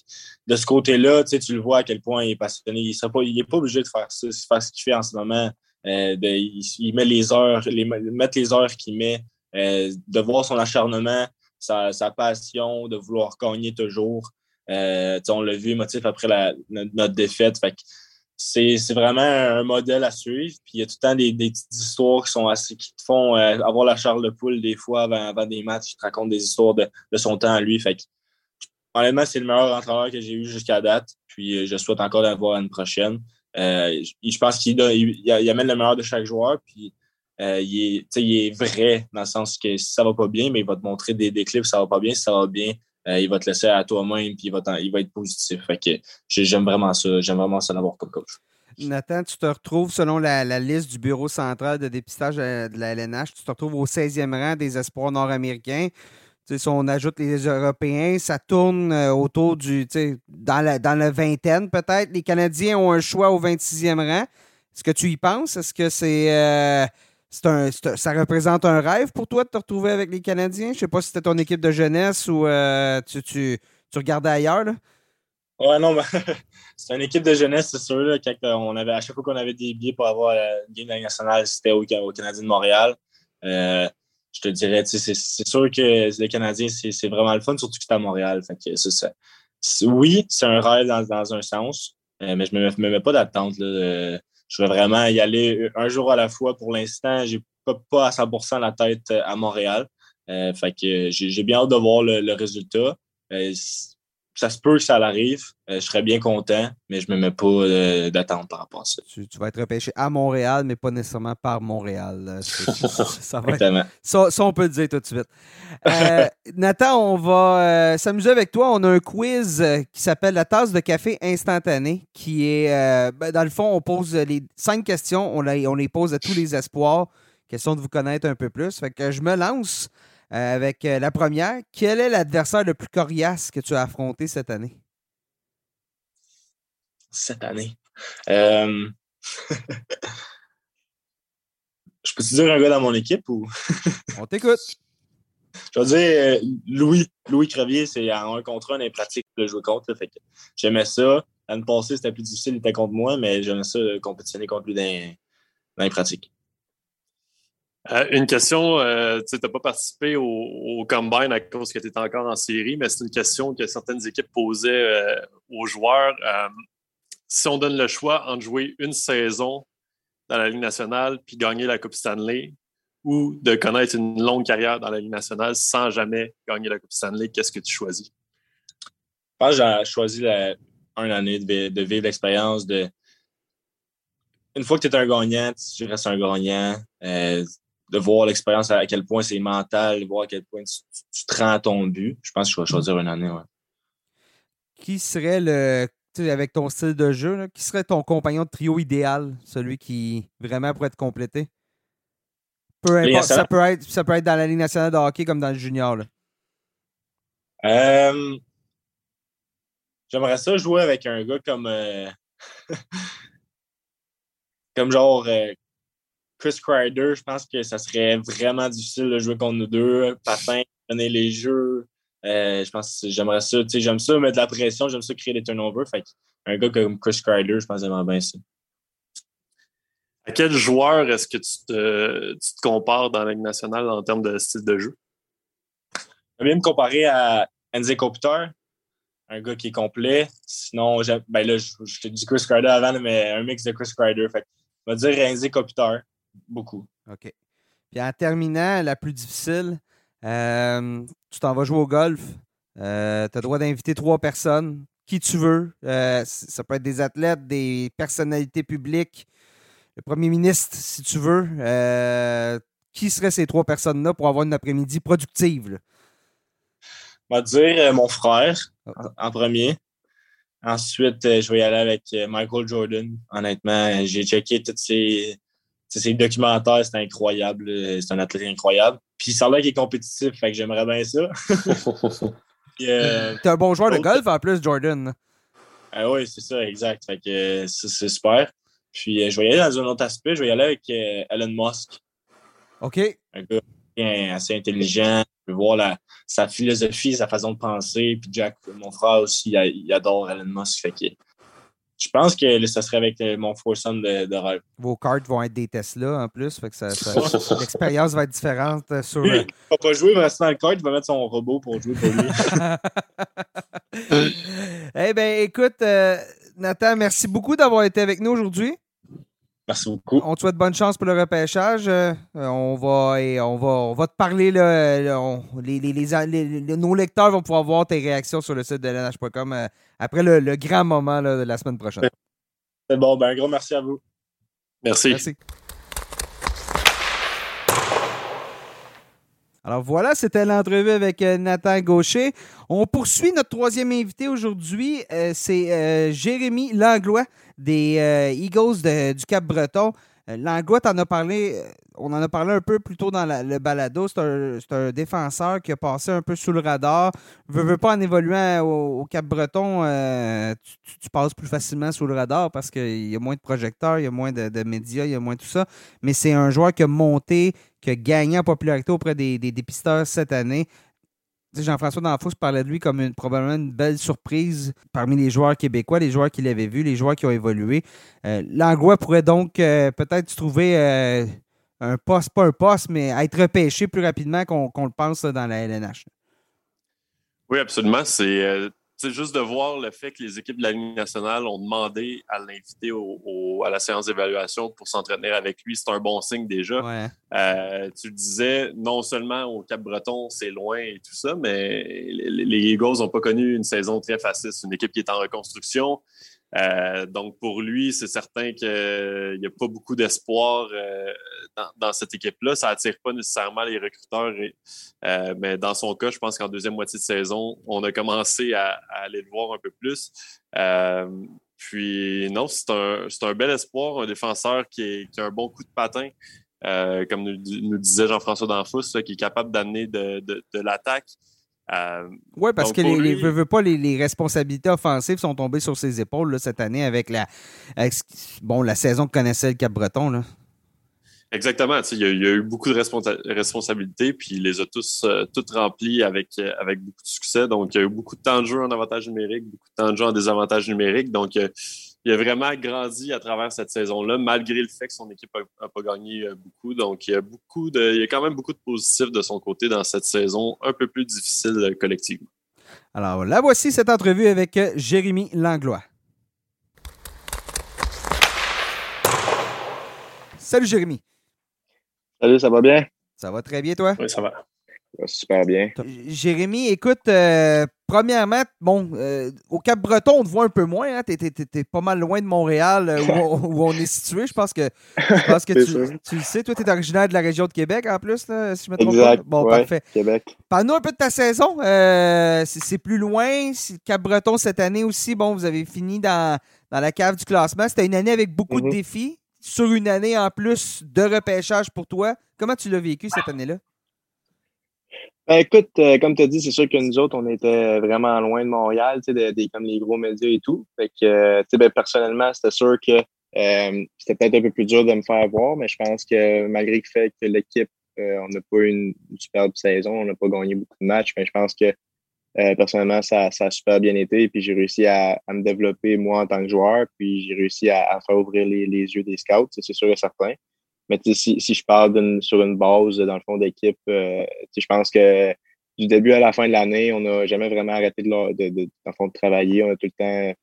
de ce côté-là, tu le vois à quel point il est passionné. Il n'est pas, obligé de faire ça, ce qu'il fait en ce moment. Euh, il, met les heures, mettre les heures qu'il met, euh, de voir son acharnement, sa, passion, de vouloir gagner toujours. Euh, on l'a vu motif après notre, défaite. C'est vraiment un modèle à suivre. Puis il y a tout le temps des, petites histoires qui sont assez qui te font euh, avoir la charle de poule des fois avant, des matchs. Il te raconte des histoires de, son temps à lui. Fait que, honnêtement, c'est le meilleur entraîneur que j'ai eu jusqu'à date. Puis euh, je souhaite encore d'avoir une prochaine. Euh, je pense qu'il il, amène le meilleur de chaque joueur. Puis il, est, il est vrai dans le sens que si ça va pas bien, mais il va te montrer des, des clips, ça va pas bien. Si ça va bien, euh, il va te laisser à toi-même, puis il va, il va être positif. Fait que j'aime vraiment ça. J'aime vraiment ça d'avoir comme coach. Nathan, tu te retrouves, selon la, liste du Bureau central de dépistage de la LNH, tu te retrouves au 16e rang des espoirs nord-américains. si on ajoute les Européens, ça tourne euh, autour du. Dans la, dans la vingtaine, peut-être. Les Canadiens ont un choix au 26e rang. Est-ce que tu y penses? Est-ce que c'est. Euh, un, ça représente un rêve pour toi de te retrouver avec les Canadiens? Je sais pas si c'était ton équipe de jeunesse ou euh, tu, tu, tu, regardais ailleurs. Là. Ouais, non, c'est une équipe de jeunesse, c'est sûr. Là, on avait, à chaque fois qu'on avait des billets pour avoir une game nationale, c'était au, au, Canadien de Montréal. Euh, je te dirais, c'est sûr que les Canadiens, c'est vraiment le fun, surtout que c'est à Montréal. Oui, c'est un rêve dans, dans un sens, euh, mais je ne me, mets pas d'attente. Je veux vraiment y aller un jour à la fois. Pour l'instant, j'ai pas, pas à 100% la tête à Montréal. Euh, fait que j'ai bien hâte de voir le résultat ça se peut que ça l'arrive. Euh, je serais bien content, mais je ne me mets pas euh, d'attente par rapport à ça. Tu, vas être repêché à Montréal, mais pas nécessairement par Montréal. ça, ça, on peut le dire tout de suite. Euh, Nathan, on va s'amuser avec toi. On a un quiz qui s'appelle la tasse de café instantané, qui est, ben, dans le fond, on pose les cinq questions, on, on les pose à tous les espoirs. Question de vous connaître un peu plus. Fait que je me lance. Euh, avec euh, la première. Quel est l'adversaire le plus coriace que tu as affronté cette année? Cette année. Euh, je peux te dire un gars dans mon équipe ou? On t'écoute. Je vais dire Louis. Louis Crevier, c'est en un contre un pratique de jouer contre. fait j'aimais ça. L'année passée, c'était plus difficile, il était contre moi, mais j'aimais ça compétitionner contre lui dans, dans les pratiques. Euh, une question, euh, tu n'as pas participé au, Combine à cause que tu étais encore en série, mais c'est une question que certaines équipes posaient euh, aux joueurs. si on donne le choix entre jouer une saison dans la Ligue nationale puis gagner la Coupe Stanley ou de connaître une longue carrière dans la Ligue nationale sans jamais gagner la Coupe Stanley, qu'est-ce que tu choisis? J'ai choisi la, une année de, vivre l'expérience de. Une fois que tu es un gagnant, tu restes un gagnant de voir l'expérience à quel point c'est mental, voir à quel point tu, te rends à ton but. Je pense que je vais choisir une année. Qui serait le, avec ton style de jeu, qui serait ton compagnon de trio idéal, celui qui vraiment pourrait être complété? Peu importe, ça peut, être, ça peut être dans la Ligue nationale de hockey comme dans le junior. Euh, j'aimerais ça jouer avec un gars comme. Euh, comme genre euh, Chris Kreider, je pense que ça serait vraiment difficile de jouer contre nous deux. Patin, donner les jeux. Euh, je pense que j'aimerais ça. J'aime ça mettre de la pression, j'aime ça créer des turnovers. Fait un gars comme Chris Kreider, je pense vraiment bien ça. À quel joueur est-ce que tu te, tu te, compares dans la Ligue nationale en termes de style de jeu? Je vais me comparer à Enze Kopitar, un gars qui est complet. Sinon, ben là, je, je te dis Chris Kreider avant, mais un mix de Chris Kreider. Fait je vais dire Enze Kopitar beaucoup. OK. Puis en terminant, la plus difficile, euh, tu t'en vas jouer au golf. Euh, tu as le droit d'inviter trois personnes, qui tu veux. Euh, ça peut être des athlètes, des personnalités publiques, le premier ministre, si tu veux. qui seraient ces trois personnes-là pour avoir une après-midi productive? Je vais dire mon frère en, premier. Ensuite, je vais y aller avec Michael Jordan. Honnêtement, j'ai checké toutes ces c'est documentaire, c'est incroyable. C'est un athlète incroyable. Puis ça a l'air qu'il est compétitif, fait que j'aimerais bien ça. euh, T'es un bon joueur de golf en plus, Jordan. Ah oui, c'est ça, exact. Fait que c'est super. Puis euh, je vais y aller dans un autre aspect, je vais y aller avec euh, Elon Musk. OK. Un gars assez intelligent. Je veux voir la, sa philosophie, sa façon de penser. Puis Jack, mon frère aussi, il, adore Elon Musk. Fait que je pense que ça serait avec euh, mon foursome de, de rêve. Vos cartes vont être des Tesla en plus, fait que ça, l'expérience va être différente euh, sur. Il va pas jouer, il va rester dans le cart, il va mettre son robot pour jouer pour lui. eh bien, écoute, euh, Nathan, merci beaucoup d'avoir été avec nous aujourd'hui. Merci beaucoup. On te souhaite bonne chance pour le repêchage. Euh, on, va, et on, va, on va te parler. Là, les, nos lecteurs vont pouvoir voir tes réactions sur le site de lnh.com euh, après le, grand moment de la semaine prochaine. C'est bon. Ben, un gros merci à vous. Merci. Merci. Alors voilà, c'était l'entrevue avec euh, Nathan Gaucher. On poursuit notre troisième invité aujourd'hui. Euh, c'est euh, Jérémy Langlois des Eagles du Cap-Breton. Langlois, parlé, on en a parlé un peu plus tôt dans le balado. C'est un, défenseur qui a passé un peu sous le radar. Veux, veux pas en évoluant au, Cap-Breton, tu, passes plus facilement sous le radar parce qu'il y a moins de projecteurs, il y a moins de, de médias, il y a moins tout ça. Mais c'est un joueur qui a monté qui a gagné en popularité auprès des, dépisteurs cette année. Jean-François Danfous parlait de lui comme probablement une belle surprise parmi les joueurs québécois, les joueurs qu'il avait vus, les joueurs qui ont évolué. Euh, Langlois pourrait donc euh, peut-être trouver euh, un poste, pas un poste, mais être repêché plus rapidement qu'on le pense dans la LNH. Oui, absolument. C'est c'est juste de voir le fait que les équipes de la Ligue nationale ont demandé à l'inviter à la séance d'évaluation pour s'entretenir avec lui, c'est un bon signe déjà. Euh, tu le disais, non seulement au Cap-Breton, c'est loin et tout ça, mais les Eagles n'ont pas connu une saison très facile. C'est une équipe qui est en reconstruction. Euh, donc, pour lui, c'est certain qu'il n'y a pas beaucoup d'espoir euh, dans, cette équipe-là. Ça attire pas nécessairement les recruteurs. Euh, mais dans son cas, je pense qu'en deuxième moitié de saison, on a commencé à, aller le voir un peu plus. puis, non, c'est un, bel espoir, un défenseur qui, a un bon coup de patin. comme nous, disait Jean-François Danfous, qui est capable d'amener de l'attaque. Euh, oui, parce que les, veut, pas, les, responsabilités offensives sont tombées sur ses épaules cette année avec la, bon, la saison que connaissait le Cap-Breton. Exactement. Il y, a, eu beaucoup de responsabilités, puis il les a tous euh, toutes remplies avec, euh, avec beaucoup de succès. Donc, il y a eu beaucoup de temps de jeu en avantage numérique, beaucoup de temps de jeu en désavantage numérique. Donc, il a vraiment grandi à travers cette saison-là, malgré le fait que son équipe n'a pas gagné euh, beaucoup. Donc, il y, a beaucoup de, il y a quand même beaucoup de positifs de son côté dans cette saison un peu plus difficile euh, collectivement. Alors, là, voici cette entrevue avec euh, Jérémy Langlois. Salut, Jérémy. Salut, ça va bien? Ça va très bien, toi? Oui, ça va super bien. Jérémy, écoute, euh, premièrement, bon, euh, au Cap-Breton, on te voit un peu moins. Hein? Tu es, pas mal loin de Montréal euh, où, on, est situé. Je pense que, que tu, le sais. Toi, tu es originaire de la région de Québec en plus, là, si je me trompe pas. Bon, parfait. Québec. Parle-nous un peu de ta saison. C'est plus loin. Cap-Breton cette année aussi, bon, vous avez fini dans, la cave du classement. C'était une année avec beaucoup de mm-hmm. défis. Sur une année en plus de repêchage pour toi. Comment tu l'as vécu cette année-là? Ben, écoute, euh, comme tu as dit, c'est sûr que nous autres, on était vraiment loin de Montréal, tu sais, des, comme les gros médias et tout. Fait que, euh, tu sais, ben, personnellement, c'était sûr que euh, c'était peut-être un peu plus dur de me faire voir, mais je pense que malgré le fait que l'équipe, on n'a pas eu une, superbe saison, on n'a pas gagné beaucoup de matchs, mais je pense que personnellement, ça, ça, a super bien été. Puis j'ai réussi à, à, me développer moi en tant que joueur, puis j'ai réussi à, à, faire ouvrir les, les yeux des scouts, c'est sûr et certain. Mais si, si je parle sur une base, dans le fond, d'équipe, euh, je pense que du début à la fin de l'année, on n'a jamais vraiment arrêté de, de, de, fond, de travailler. On a tout le temps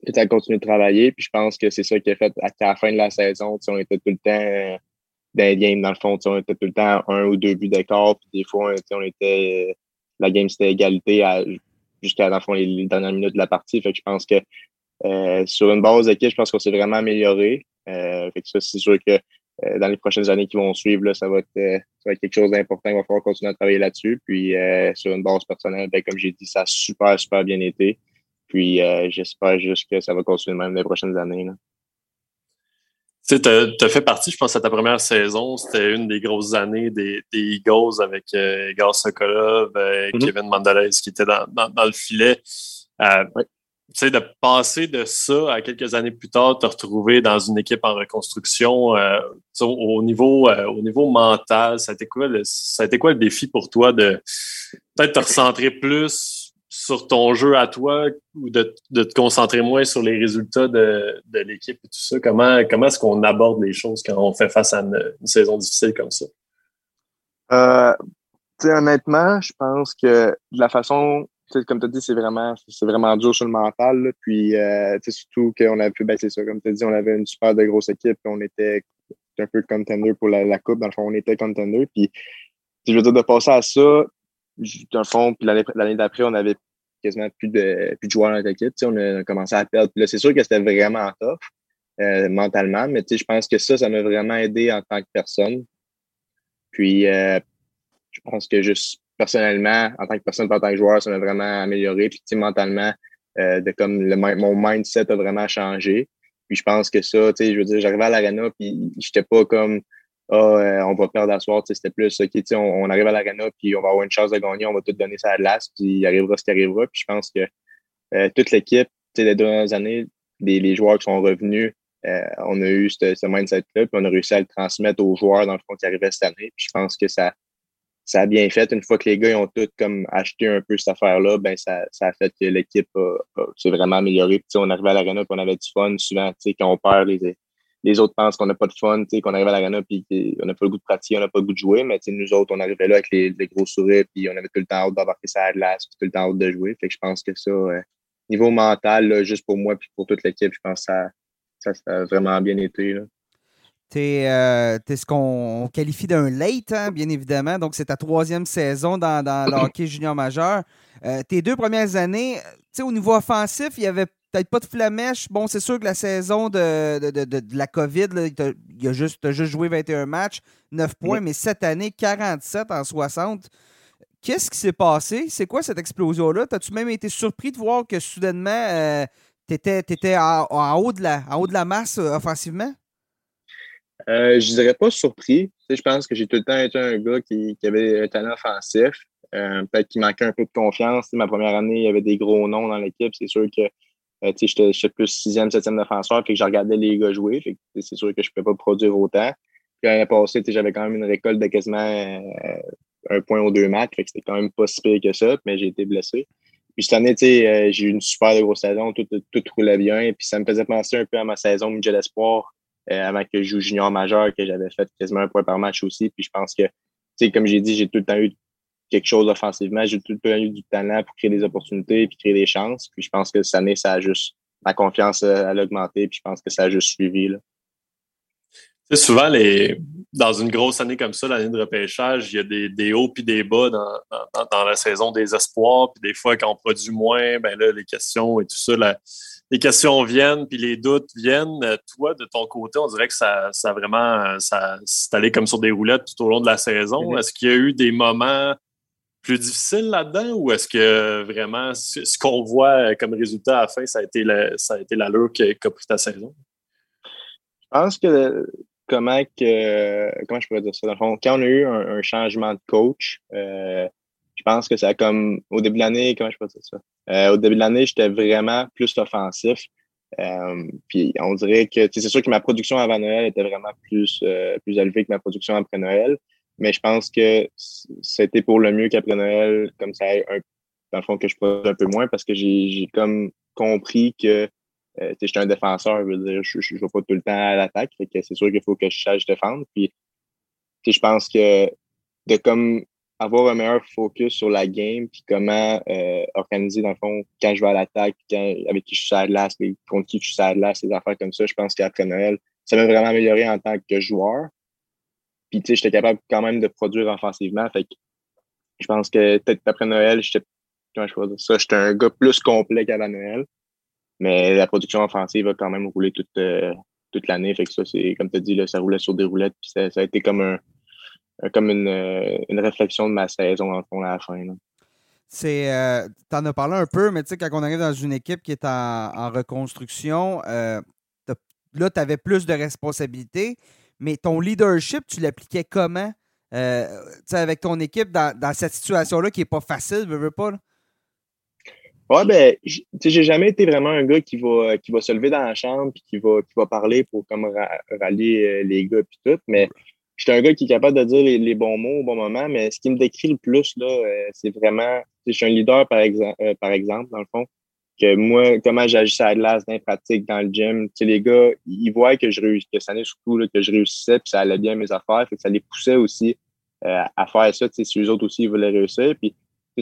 tout le temps continué de travailler. Puis je pense que c'est ça qui a fait à la fin de la saison. On était tout le temps euh, dans les games, dans le fond. On était tout le temps un ou deux buts d'écart. Puis des fois, on était. La game, c'était égalité jusqu'à dans le fond, les, dernières minutes de la partie. Fait que je pense que euh, sur une base d'équipe, je pense qu'on s'est vraiment amélioré. c'est sûr que euh, dans les prochaines années qui vont suivre, là, ça, va être, euh, ça va être quelque chose d'important. Il va falloir continuer à travailler là-dessus. Puis euh, sur une base personnelle, ben, comme j'ai dit, ça a super, super bien été. Puis j'espère juste que ça va continuer même les prochaines années. Là. Tu as, fait partie, je pense, à ta première saison. C'était une des grosses années des, des Eagles avec euh, Igor Sokolov, mm-hmm. Kevin Mandalez qui était dans, dans, le filet. Euh, sais, de passer de ça à quelques années plus tard, te retrouver dans une équipe en reconstruction euh, au, niveau, euh, au niveau mental, ça a, été quoi le, ça a été quoi le défi pour toi de peut-être te recentrer plus sur ton jeu à toi ou de, de te concentrer moins sur les résultats de, de l'équipe et tout ça? Comment, comment est-ce qu'on aborde les choses quand on fait face à une, saison difficile comme ça? Euh, honnêtement, je pense que de la façon comme tu as dit, c'est vraiment, vraiment dur sur le mental. Puis, euh, surtout qu'on avait, ben, c'est ça, comme tu as dit, on avait une super de grosse équipe. On était un peu contender pour la, Coupe. Dans le fond, on était contender. Puis, je veux dire, de passer à ça, dans le fond, puis l'année d'après, on avait quasiment plus de, plus de joueurs dans notre équipe. On a commencé à perdre. Puis là, c'est sûr que c'était vraiment tough euh, mentalement, mais je pense que ça, ça m'a vraiment aidé en tant que personne. Puis, euh, je pense que juste personnellement, en tant que personne, en tant que joueur, ça m'a vraiment amélioré. Puis, mentalement, euh, de comme le, mon mindset a vraiment changé. Puis je pense que ça, tu sais, je veux dire, j'arrivais à l'arena, puis j'étais pas comme Ah, euh, on va perdre à soir, c'était plus OK, on, on arrive à l'arena, puis on va avoir une chance de gagner, on va tout donner ça à l'as, puis il arrivera ce qui arrivera. Puis je pense que euh, toute l'équipe, tu sais, les dernières années, les, les, joueurs qui sont revenus, on a eu ce, ce mindset-là, puis on a réussi à le transmettre aux joueurs, dans le fond, qui arrivaient cette année. Puis je pense que ça, ça a bien fait. Une fois que les gars ont tous comme acheté un peu cette affaire-là, ben ça, ça a fait que l'équipe s'est vraiment améliorée. Puis, on arrivait à l'arena puis on avait du fun. Souvent, quand on perd, les, les autres pensent qu'on n'a pas de fun, qu'on arrive à l'arena puis on n'a pas le goût de pratiquer, on n'a pas le goût de jouer. Mais nous autres, on arrivait là avec les, gros sourires puis on avait tout le temps hâte d'embarquer ça à glace tout le temps hâte de jouer. Fait que je pense que ça, euh, niveau mental, juste pour moi puis pour toute l'équipe, je pense que ça, ça, ça a vraiment bien été. Là. Tu es, euh, ce qu'on qualifie d'un late, hein, bien évidemment. Donc, c'est ta troisième saison dans, dans le hockey junior majeur. Euh, tes deux premières années, au niveau offensif, il n'y avait peut-être pas de flamèche. Bon, c'est sûr que la saison de, de, de, de la COVID, il a juste, as juste joué 21 matchs, 9 points, mais cette année, 47 en 60. Qu'est-ce qui s'est passé? C'est quoi cette explosion-là? As-tu même été surpris de voir que soudainement, euh, tu étais, en, haut de la, en haut de la masse offensivement? Euh, je dirais pas surpris. je pense que j'ai tout le temps été un gars qui, avait un talent offensif. Euh, peut-être qu'il manquait un peu de confiance. ma première année, il y avait des gros noms dans l'équipe. C'est sûr que euh, j'étais plus sixième, septième défenseur, puis que je regardais les gars jouer. c'est sûr que je ne pouvais pas produire autant. Puis l'année passée, j'avais quand même une récolte de quasiment un point ou deux matchs. c'était quand même pas si pire que ça, mais j'ai été blessé. Puis cette année, j'ai eu une super grosse saison, tout, tout, roulait bien. Puis ça me faisait penser un peu à ma saison midget d'espoir euh, avant que je joue junior majeur, que j'avais fait quasiment un point par match aussi. Puis je pense que, tu sais, comme j'ai dit, j'ai tout le temps eu quelque chose offensivement. J'ai tout le temps eu du talent pour créer des opportunités puis créer des chances. Puis je pense que cette année, ça a juste, ma confiance, euh, a augmenté. Puis je pense que ça a juste suivi. Là. souvent, les, dans une grosse année comme ça, l'année de repêchage, il y a des, des hauts puis des bas dans, dans, dans, la saison des espoirs. Puis des fois, quand on produit moins, ben là, les questions et tout ça, la, les questions viennent, puis les doutes viennent. Toi, de ton côté, on dirait que ça, ça vraiment, ça s'est allé comme sur des roulettes tout au long de la saison. Est-ce qu'il y a eu des moments plus difficiles là-dedans ou est-ce que vraiment ce qu'on voit comme résultat à la fin, ça a été ça a été l'allure qu'a pris ta saison? Je pense que comment que comment je pourrais dire ça? Dans le fond, quand on a eu un, changement de coach, euh, je pense que ça a comme au début de l'année, comment je peux dire ça? Euh, au début de l'année, j'étais vraiment plus offensif. Euh, puis on dirait que c'est sûr que ma production avant Noël était vraiment plus, euh, plus élevée que ma production après Noël. Mais je pense que c'était pour le mieux qu'après Noël, comme ça, dans le fond, que je produis un peu moins parce que j'ai comme compris que euh, j'étais un défenseur, je veux dire, je ne vais pas tout le temps à l'attaque. c'est sûr qu'il faut que je sache défendre. Puis je pense que de comme avoir un meilleur focus sur la game, puis comment euh, organiser, dans le fond, quand je vais à l'attaque, avec qui je suis à glace, contre qui je suis à glace, des affaires comme ça. Je pense qu'après Noël, ça m'a vraiment amélioré en tant que joueur. Puis, tu sais, j'étais capable quand même de produire offensivement. Fait que je pense que peut-être après Noël, j'étais, comment je ça, j'étais un gars plus complet qu'avant Noël. Mais la production offensive va quand même rouler toute, euh, toute l'année. Fait que ça, c'est, comme tu as dit, là, ça roulait sur des roulettes. Puis ça, ça a été comme un, comme une, euh, une, réflexion de ma saison en fond à la fin. C'est, euh, tu en as parlé un peu, mais tu sais, quand on arrive dans une équipe qui est en, reconstruction, là, tu avais plus de responsabilités, mais ton leadership, tu l'appliquais comment? Euh, avec ton équipe dans, dans cette situation-là qui n'est pas facile, veux, veux pas? Là? Ouais, ben, j'ai jamais été vraiment un gars qui va, qui va se lever dans la chambre et qui va, qui va parler pour comme rallier les gars puis tout, mais je suis un gars qui est capable de dire les, bons mots au bon moment, mais ce qui me décrit le plus, là, euh, c'est vraiment, je suis un leader, par, exemple, euh, par exemple, dans le fond, que moi, comment j'agissais à glace, dans les pratiques, dans le gym, tu les gars, ils voient que je réussis, que ça année surtout, là, que je réussissais, puis ça allait bien mes affaires, fait que ça les poussait aussi euh, à faire ça, si eux autres aussi, ils voulaient réussir, puis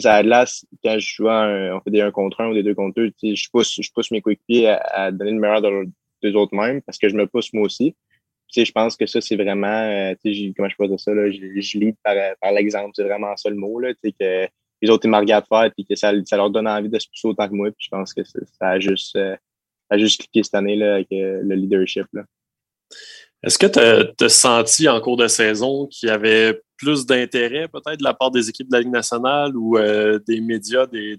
à glace, quand je joue on fait des 1 contre 1 ou des 2 contre 2, je pousse, je pousse mes coéquipiers à, à donner le meilleur de, des autres mêmes parce que je me pousse moi aussi je pense que ça, c'est vraiment, euh, comment je peux ça, là, je, je lis par, par l'exemple, c'est vraiment ça le mot, là, que les autres, ils me regardent faire, et que ça, ça leur donne envie de se pousser autant que moi, puis je pense que ça, a juste, euh, a juste cliqué cette année, là, avec euh, le leadership, là. Est-ce que tu as, senti en cours de saison qu'il y avait plus d'intérêt peut-être de la part des équipes de la Ligue nationale ou euh, des médias, des,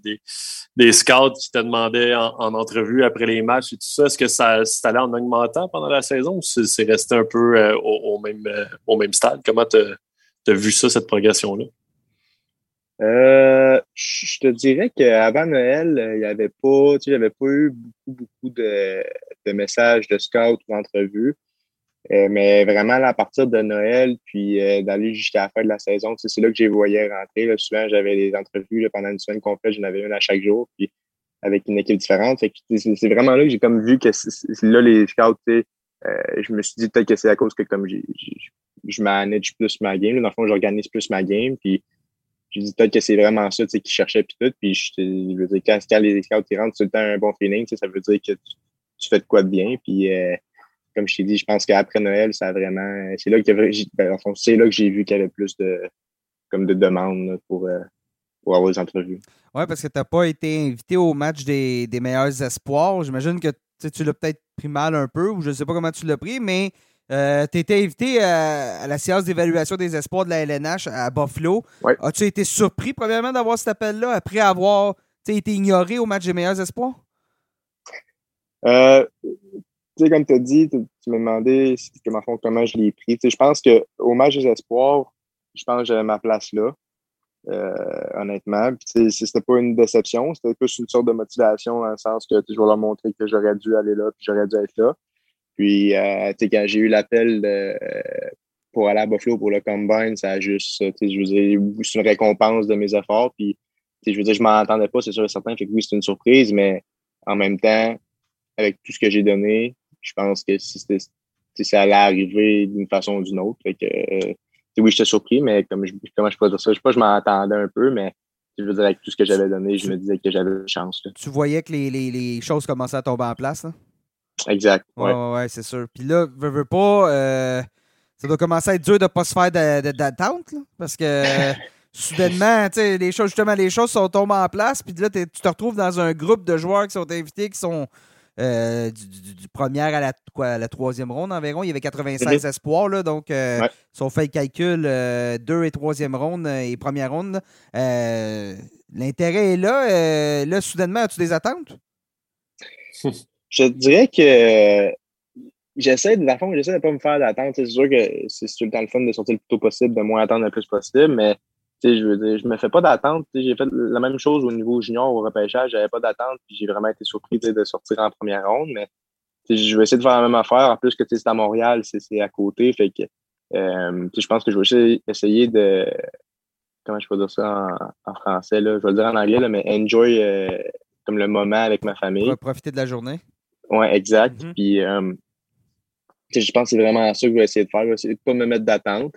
des, scouts qui te demandaient en, entrevue après les matchs et tout ça? Est-ce que ça, allait en augmentant pendant la saison ou c'est resté un peu euh, au, même, euh, au même stade? Comment tu as, vu ça, cette progression-là? je te dirais qu'avant Noël, il n'y avait pas, tu pas eu beaucoup, beaucoup de, de messages de scouts ou d'entrevues. Euh, mais vraiment, à partir de Noël, puis euh, d'aller jusqu'à la fin de la saison, c'est là que j'ai voyé rentrer. Là. Souvent, j'avais des entrevues pendant une semaine complète, j'en avais une à chaque jour, puis avec une équipe différente. c'est vraiment là que j'ai comme vu que là, les scouts, euh, je me suis dit peut-être que c'est à cause que comme je manage plus ma game. dans le fond, j'organise plus ma game. Puis j'ai dit peut-être que c'est vraiment ça qu'ils cherchaient puis tout. Puis je, veux dire, quand, les scouts ils rentrent, c'est le temps un bon feeling. Ça veut dire que tu, fais de quoi de bien. Puis comme je t'ai dit, je pense qu'après Noël, ça a vraiment. C'est là que ben, c'est là que j'ai vu qu'il y avait plus de comme de demandes pour, euh, pour avoir des entrevues. Oui, parce que tu n'as pas été invité au match des, meilleurs espoirs. J'imagine que tu l'as peut-être pris mal un peu, ou je ne sais pas comment tu l'as pris, mais euh, tu étais invité à, la séance d'évaluation des espoirs de la LNH à Buffalo. As-tu été surpris, premièrement, d'avoir cet appel-là après avoir été ignoré au match des meilleurs espoirs? Euh, sais, comme tu as dit, tu, m'as demandé comment je l'ai pris. je pense qu'au match des espoirs, je pense que j'avais ma place là, euh, honnêtement. Puis, c'était pas une déception, c'était plus une sorte de motivation dans le sens que je vais leur montrer que j'aurais dû aller là, puis j'aurais dû être là. Puis, euh, quand j'ai eu l'appel pour aller à Buffalo pour le combine, ça a juste, je veux c'est une récompense de mes efforts. Puis, je veux dire, je m'en pas, c'est sûr et certain. Fait que oui, c'est une surprise, mais en même temps, avec tout ce que j'ai donné, je pense que si ça allait arriver d'une façon ou d'une autre. Fait que, euh, oui, j'étais surpris, mais comme je, comment je peux dire ça? Je sais pas, je m'attendais un peu, mais je veux dire, avec tout ce que j'avais donné, je me disais que j'avais chance. Tu voyais que les, les, les, choses commençaient à tomber en place. Exact. Ouais, ouais, c'est sûr. Puis là, veux, veux pas, euh, ça doit commencer à être dur de ne pas se faire d'attente, parce que soudainement, les choses, justement, les choses sont tombées en place, puis là, tu te retrouves dans un groupe de joueurs qui sont invités, qui sont euh, du, première à la, quoi, la troisième ronde environ. Il y avait 96 espoirs, là, donc euh, si on fait le calcul, euh, deux et troisième ronde et première ronde, l'intérêt est là. là, soudainement, as-tu des attentes? Je dirais que j'essaie de, la j'essaie de pas me faire d'attente. C'est sûr que c'est tout le temps le fun de sortir le plus tôt possible, de moins attendre le plus possible, mais je veux dire, je me fais pas d'attente. J'ai fait la même chose au niveau junior, au repêchage. J'avais pas d'attente. Puis j'ai vraiment été surpris de sortir en première ronde. Mais je vais essayer de faire la même affaire. En plus que c'est à Montréal, c'est à côté. Fait que euh, je pense que je vais essayer de. Comment je peux dire ça en, français? Là? Je vais le dire en anglais, là, mais enjoy euh, comme le moment avec ma famille. profiter de la journée. Oui, exact. Mm-hmm. Puis euh, je pense que c'est vraiment ça que je vais essayer de faire. Je vais essayer de pas me mettre d'attente.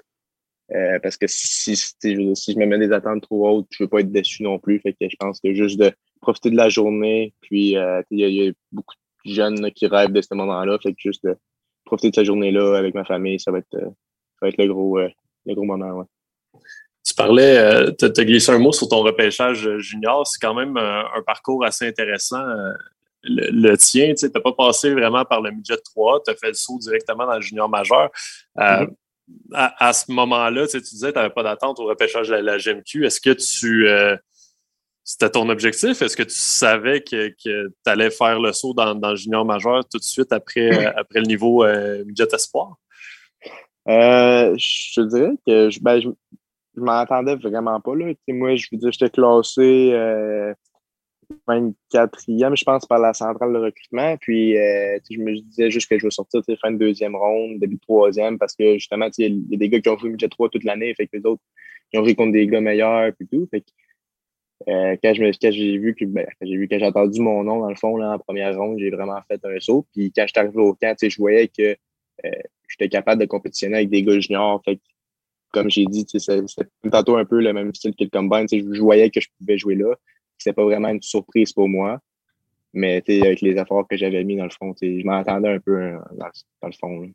Euh, parce que si, si, je me mets des attentes trop hautes, je veux pas être déçu non plus. Fait que je pense que juste de profiter de la journée, puis euh, il y, a beaucoup de jeunes qui rêvent de ce moment-là. Fait que juste de profiter de cette journée-là avec ma famille, ça va être, euh, ça va être le gros, le gros moment. Ouais. Tu parlais, tu as glissé un mot sur ton repêchage junior. C'est quand même un, parcours assez intéressant. Le, tien, tu n'as pas passé vraiment par le midget 3, tu as fait le saut directement dans le junior majeur. Mm-hmm à, ce moment-là, tu, disais que tu n'avais pas d'attente au repêchage de la, GMQ. Est-ce que tu. Euh, c'était ton objectif? Est-ce que tu savais que, tu allais faire le saut dans, le junior majeur tout de suite après, euh, après le niveau euh, midget espoir? je dirais que je, ben, je, vraiment pas. Là. moi, je veux dire, j'étais classé 24e, je pense, par la centrale de recrutement. Puis, euh, je me disais juste que je vais sortir fin de deuxième ronde, début de troisième, parce que justement, il y a des gars qui ont joué midget 3 toute l'année, fait que les autres, ils ont joué contre des gars meilleurs, puis tout. Fait que, euh, quand j'ai vu que ben, j'ai vu que j'ai entendu mon nom dans le fond là, en première ronde, j'ai vraiment fait un saut. Puis quand je suis arrivé au camp, je voyais que euh, j'étais capable de compétitionner avec des gars juniors. Fait que, comme j'ai dit, c'était tantôt un peu le même style que le combine. Je voyais que je pouvais jouer là c'est pas vraiment une surprise pour moi. Mais avec les efforts que j'avais mis dans le fond, je m'attendais un peu euh, dans, le fond.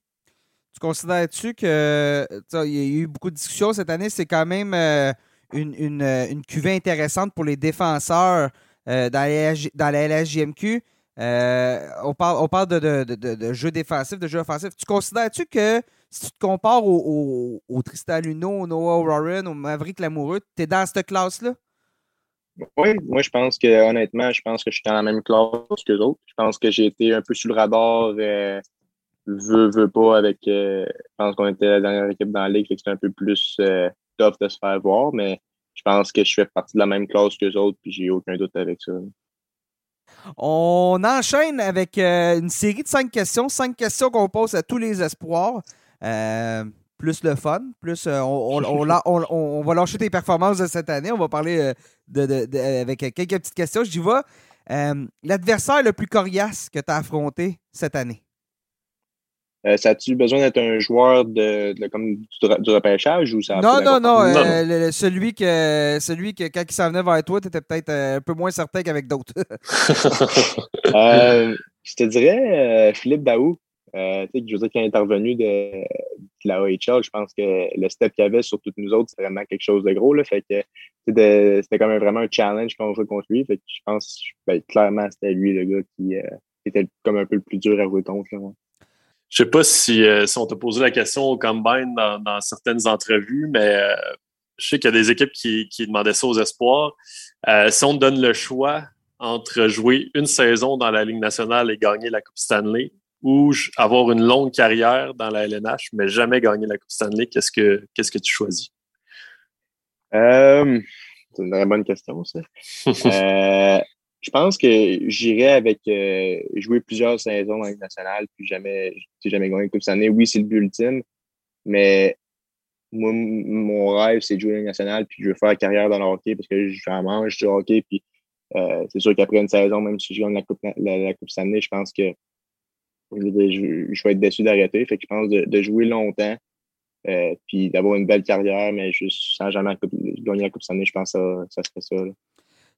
Tu considères-tu que il y a eu beaucoup de discussions cette année, c'est quand même euh, une, une, cuvée intéressante pour les défenseurs euh, dans, la, dans la LHJMQ? on parle, on parle de, de, de, de, jeu défensif, de jeu offensif. Tu considères-tu que si tu te compares au, au, Tristan Luno, au Noah Warren, au Maverick Lamoureux, tu es dans cette classe-là? Oui, moi je pense que honnêtement, je pense que je suis dans la même classe que les autres. Je pense que j'ai été un peu sur le radar, euh, veux, veux pas, avec. Euh, je pense qu'on était la dernière équipe dans la ligue, c'était un peu plus euh, tough de se faire voir, mais je pense que je fais partie de la même classe que autres, puis j'ai aucun doute avec ça. On enchaîne avec euh, une série de cinq questions, cinq questions qu'on pose à tous les espoirs. Euh, plus le fun, plus euh, on, on, va lâcher tes performances de cette année. On va parler de, avec quelques petites questions. Je dis vois L'adversaire le plus coriace que tu as affronté cette année? Euh, ça a-tu besoin d'être un joueur de, comme du, repêchage ou ça Non, non, non. Euh, celui, que, celui que quand il s'en venait vers toi, tu étais peut-être euh, un peu moins certain qu'avec d'autres. je te dirais Philippe Daou. je veux dire, il est intervenu de, la OHL, je pense que le step qu'il y avait sur toutes nous autres, c'était vraiment quelque chose de gros. Là, fait que c'était comme vraiment un challenge qu'on jouait contre lui. Je pense ben, clairement c'était lui le gars qui était comme un peu le plus dur à jouer contre. Je sais pas si, euh, si on t'a posé la question au Combine dans, certaines entrevues, mais euh, je sais qu'il y a des équipes qui, demandaient ça aux espoirs. Euh, si on te donne le choix entre jouer une saison dans la Ligue nationale et gagner la Coupe Stanley ou avoir une longue carrière dans la LNH, mais jamais gagner la Coupe Stanley, qu'est-ce que, qu'est-ce que tu choisis? c'est une très bonne question, ça. je pense que j'irai avec euh, jouer plusieurs saisons dans la nationale, puis jamais, jamais gagné une Coupe année. Oui, c'est le but ultime, mais moi, mon rêve, c'est de jouer dans la nationale, puis je veux faire carrière dans le hockey parce que je fais mange du hockey, puis euh, c'est sûr qu'après une saison, même si je gagne la Coupe, la, coupe année, je pense que je, vais être déçu d'arrêter. Fait que je pense de, jouer longtemps, euh, puis d'avoir une belle carrière, mais juste sans jamais gagner la Coupe année, je pense que ça, ça serait ça.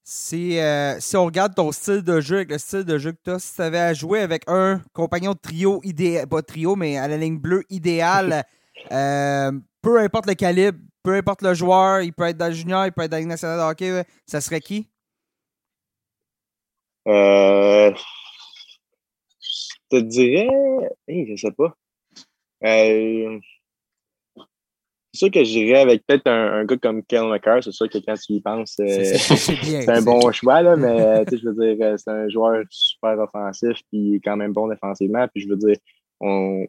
Si, euh, si on regarde ton style de jeu, avec le style de jeu que tu as, si tu avais à jouer avec un compagnon de trio idéal, pas trio, mais à la ligne bleue idéale, euh, peu importe le calibre, peu importe le joueur, il peut être dans le junior, il peut être dans la Ligue nationale de hockey, ça serait qui? Euh, je te dirais, je sais pas. Euh, c'est sûr que j'irais avec peut-être un, gars comme Kel McCarr. C'est sûr que quand tu y penses, euh, c'est un bon choix, là, mais je veux dire, euh, c'est un joueur super offensif puis quand même bon défensivement. Puis je veux dire, on,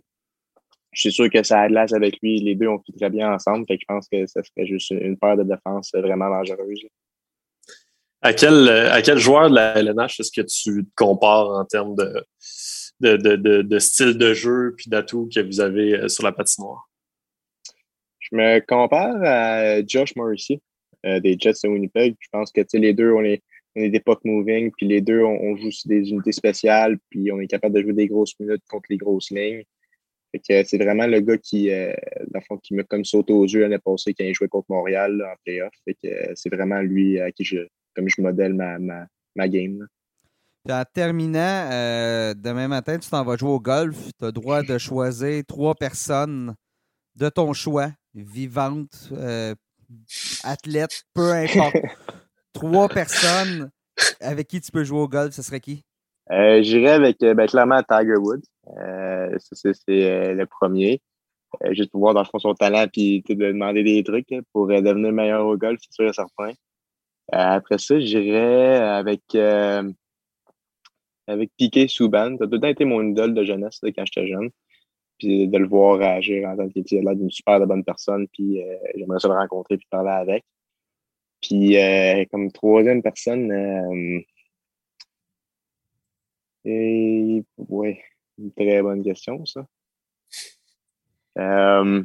je suis sûr que ça a de avec lui. Les deux ont fait très bien ensemble. Fait que je pense que ça serait juste une paire de défense vraiment dangereuse. À quel, à quel joueur de la LNH est-ce que tu te compares en termes de, de, de, de style de jeu puis d'atouts que vous avez euh, sur la patinoire? Je me compare à Josh Morrissey euh, des Jets de Winnipeg. Je pense que les deux, on est, on est des puck moving, puis les deux, on, joue sur des unités spéciales, puis on est capable de jouer des grosses minutes contre les grosses lignes. c'est vraiment le gars qui, euh, fond, qui m'a comme aux yeux l'année passée quand il jouait contre Montréal en playoff. Euh, c'est vraiment lui à qui je, comme je modèle ma, ma game. En terminant, demain matin, tu t'en vas jouer au golf. Tu as le droit de choisir trois personnes de ton choix vivante, euh, athlète, peu importe. Trois personnes avec qui tu peux jouer au golf, ce serait qui? Euh, J'irais avec euh, ben, clairement Tiger Woods. Euh, c'est le premier. juste pour voir dans le fond son talent puis de demander des trucs pour devenir meilleur au golf, c'est sûr et certain. après ça, j'irais avec avec Piqué Souban. Ça a tout le temps été mon idole de jeunesse quand j'étais jeune puis de le voir agir en tant qu'il a l'air d'une super de bonne personne, puis euh, j'aimerais ça le rencontrer puis parler avec. Puis euh, comme troisième personne, euh, et ouais, une très bonne question, ça. Euh,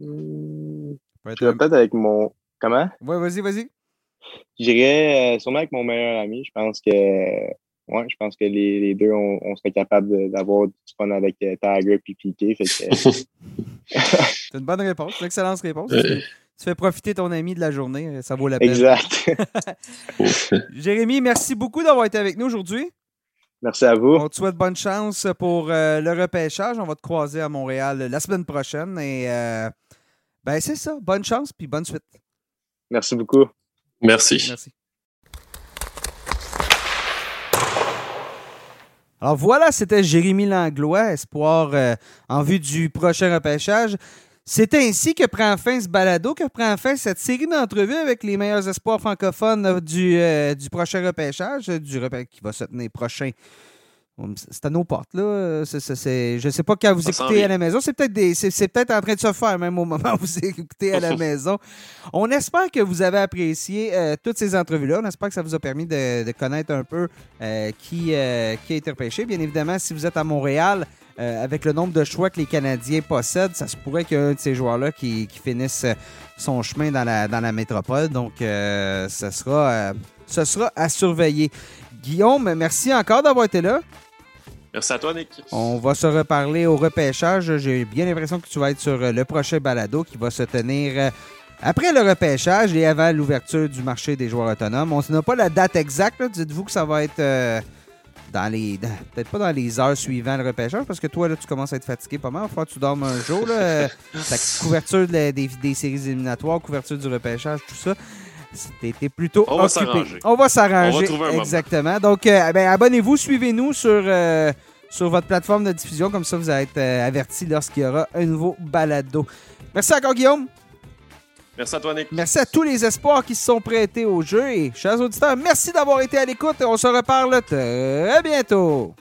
hmm, peut-être avec mon. Comment? Ouais, vas-y, vas-y. J'irais sûrement avec mon meilleur ami. Je pense que ouais, je pense que les, les deux, on, on, serait capable d'avoir du fun avec euh, Tiger et Piqué. c'est une bonne réponse, une excellente réponse. Tu fais profiter ton ami de la journée, euh, ça vaut la peine. Exact. Jérémy, merci beaucoup d'avoir été avec nous aujourd'hui. Merci à vous. On te souhaite bonne chance pour euh, le repêchage. On va te croiser à Montréal la semaine prochaine. Et ben c'est ça. Bonne chance puis bonne suite. Merci beaucoup. Merci. Merci. Alors voilà, c'était Jérémy Langlois, espoir euh, en vue du prochain repêchage. C'est ainsi que prend fin ce balado, que prend fin cette série d'entrevues avec les meilleurs espoirs francophones du, euh, du prochain repêchage, du repêchage qui va se tenir prochain c'est à nos portes, là. je ne sais pas quand vous écoutez à la maison. C'est peut-être en train de se faire même au moment où vous écoutez à la maison. On espère que vous avez apprécié euh, toutes ces entrevues-là. On espère que ça vous a permis de, connaître un peu euh, qui, euh, qui a été repêché. Bien évidemment, si vous êtes à Montréal, avec le nombre de choix que les Canadiens possèdent, ça se pourrait qu'il y ait un de ces joueurs-là qui, qui finisse son chemin dans la, dans la métropole. Donc, ce, sera, ce sera à surveiller. Guillaume, merci encore d'avoir été là. Merci à toi, Nick. On va se reparler au repêchage. J'ai bien l'impression que tu vas être sur euh, le prochain balado qui va se tenir euh, après le repêchage et avant l'ouverture du marché des joueurs autonomes. On n'a pas la date exacte. Dites-vous que ça va être euh, dans les. Peut-être pas dans les heures suivant le repêchage, parce que toi, là, tu commences à être fatigué pas mal. Il que tu dormes un jour. Là. Couverture des, des, séries éliminatoires, couverture du repêchage, tout ça. C'était plutôt On va s'arranger. On va s'arranger. Exactement. Donc, euh, ben, abonnez-vous, suivez-nous sur, euh, sur votre plateforme de diffusion. Comme ça, vous allez être euh, averti lorsqu'il y aura un nouveau balado. Merci encore, Guillaume. Merci à toi, Nick. Merci à tous les espoirs qui se sont prêtés au jeu. Et, chers auditeurs, merci d'avoir été à l'écoute. On se reparle très bientôt.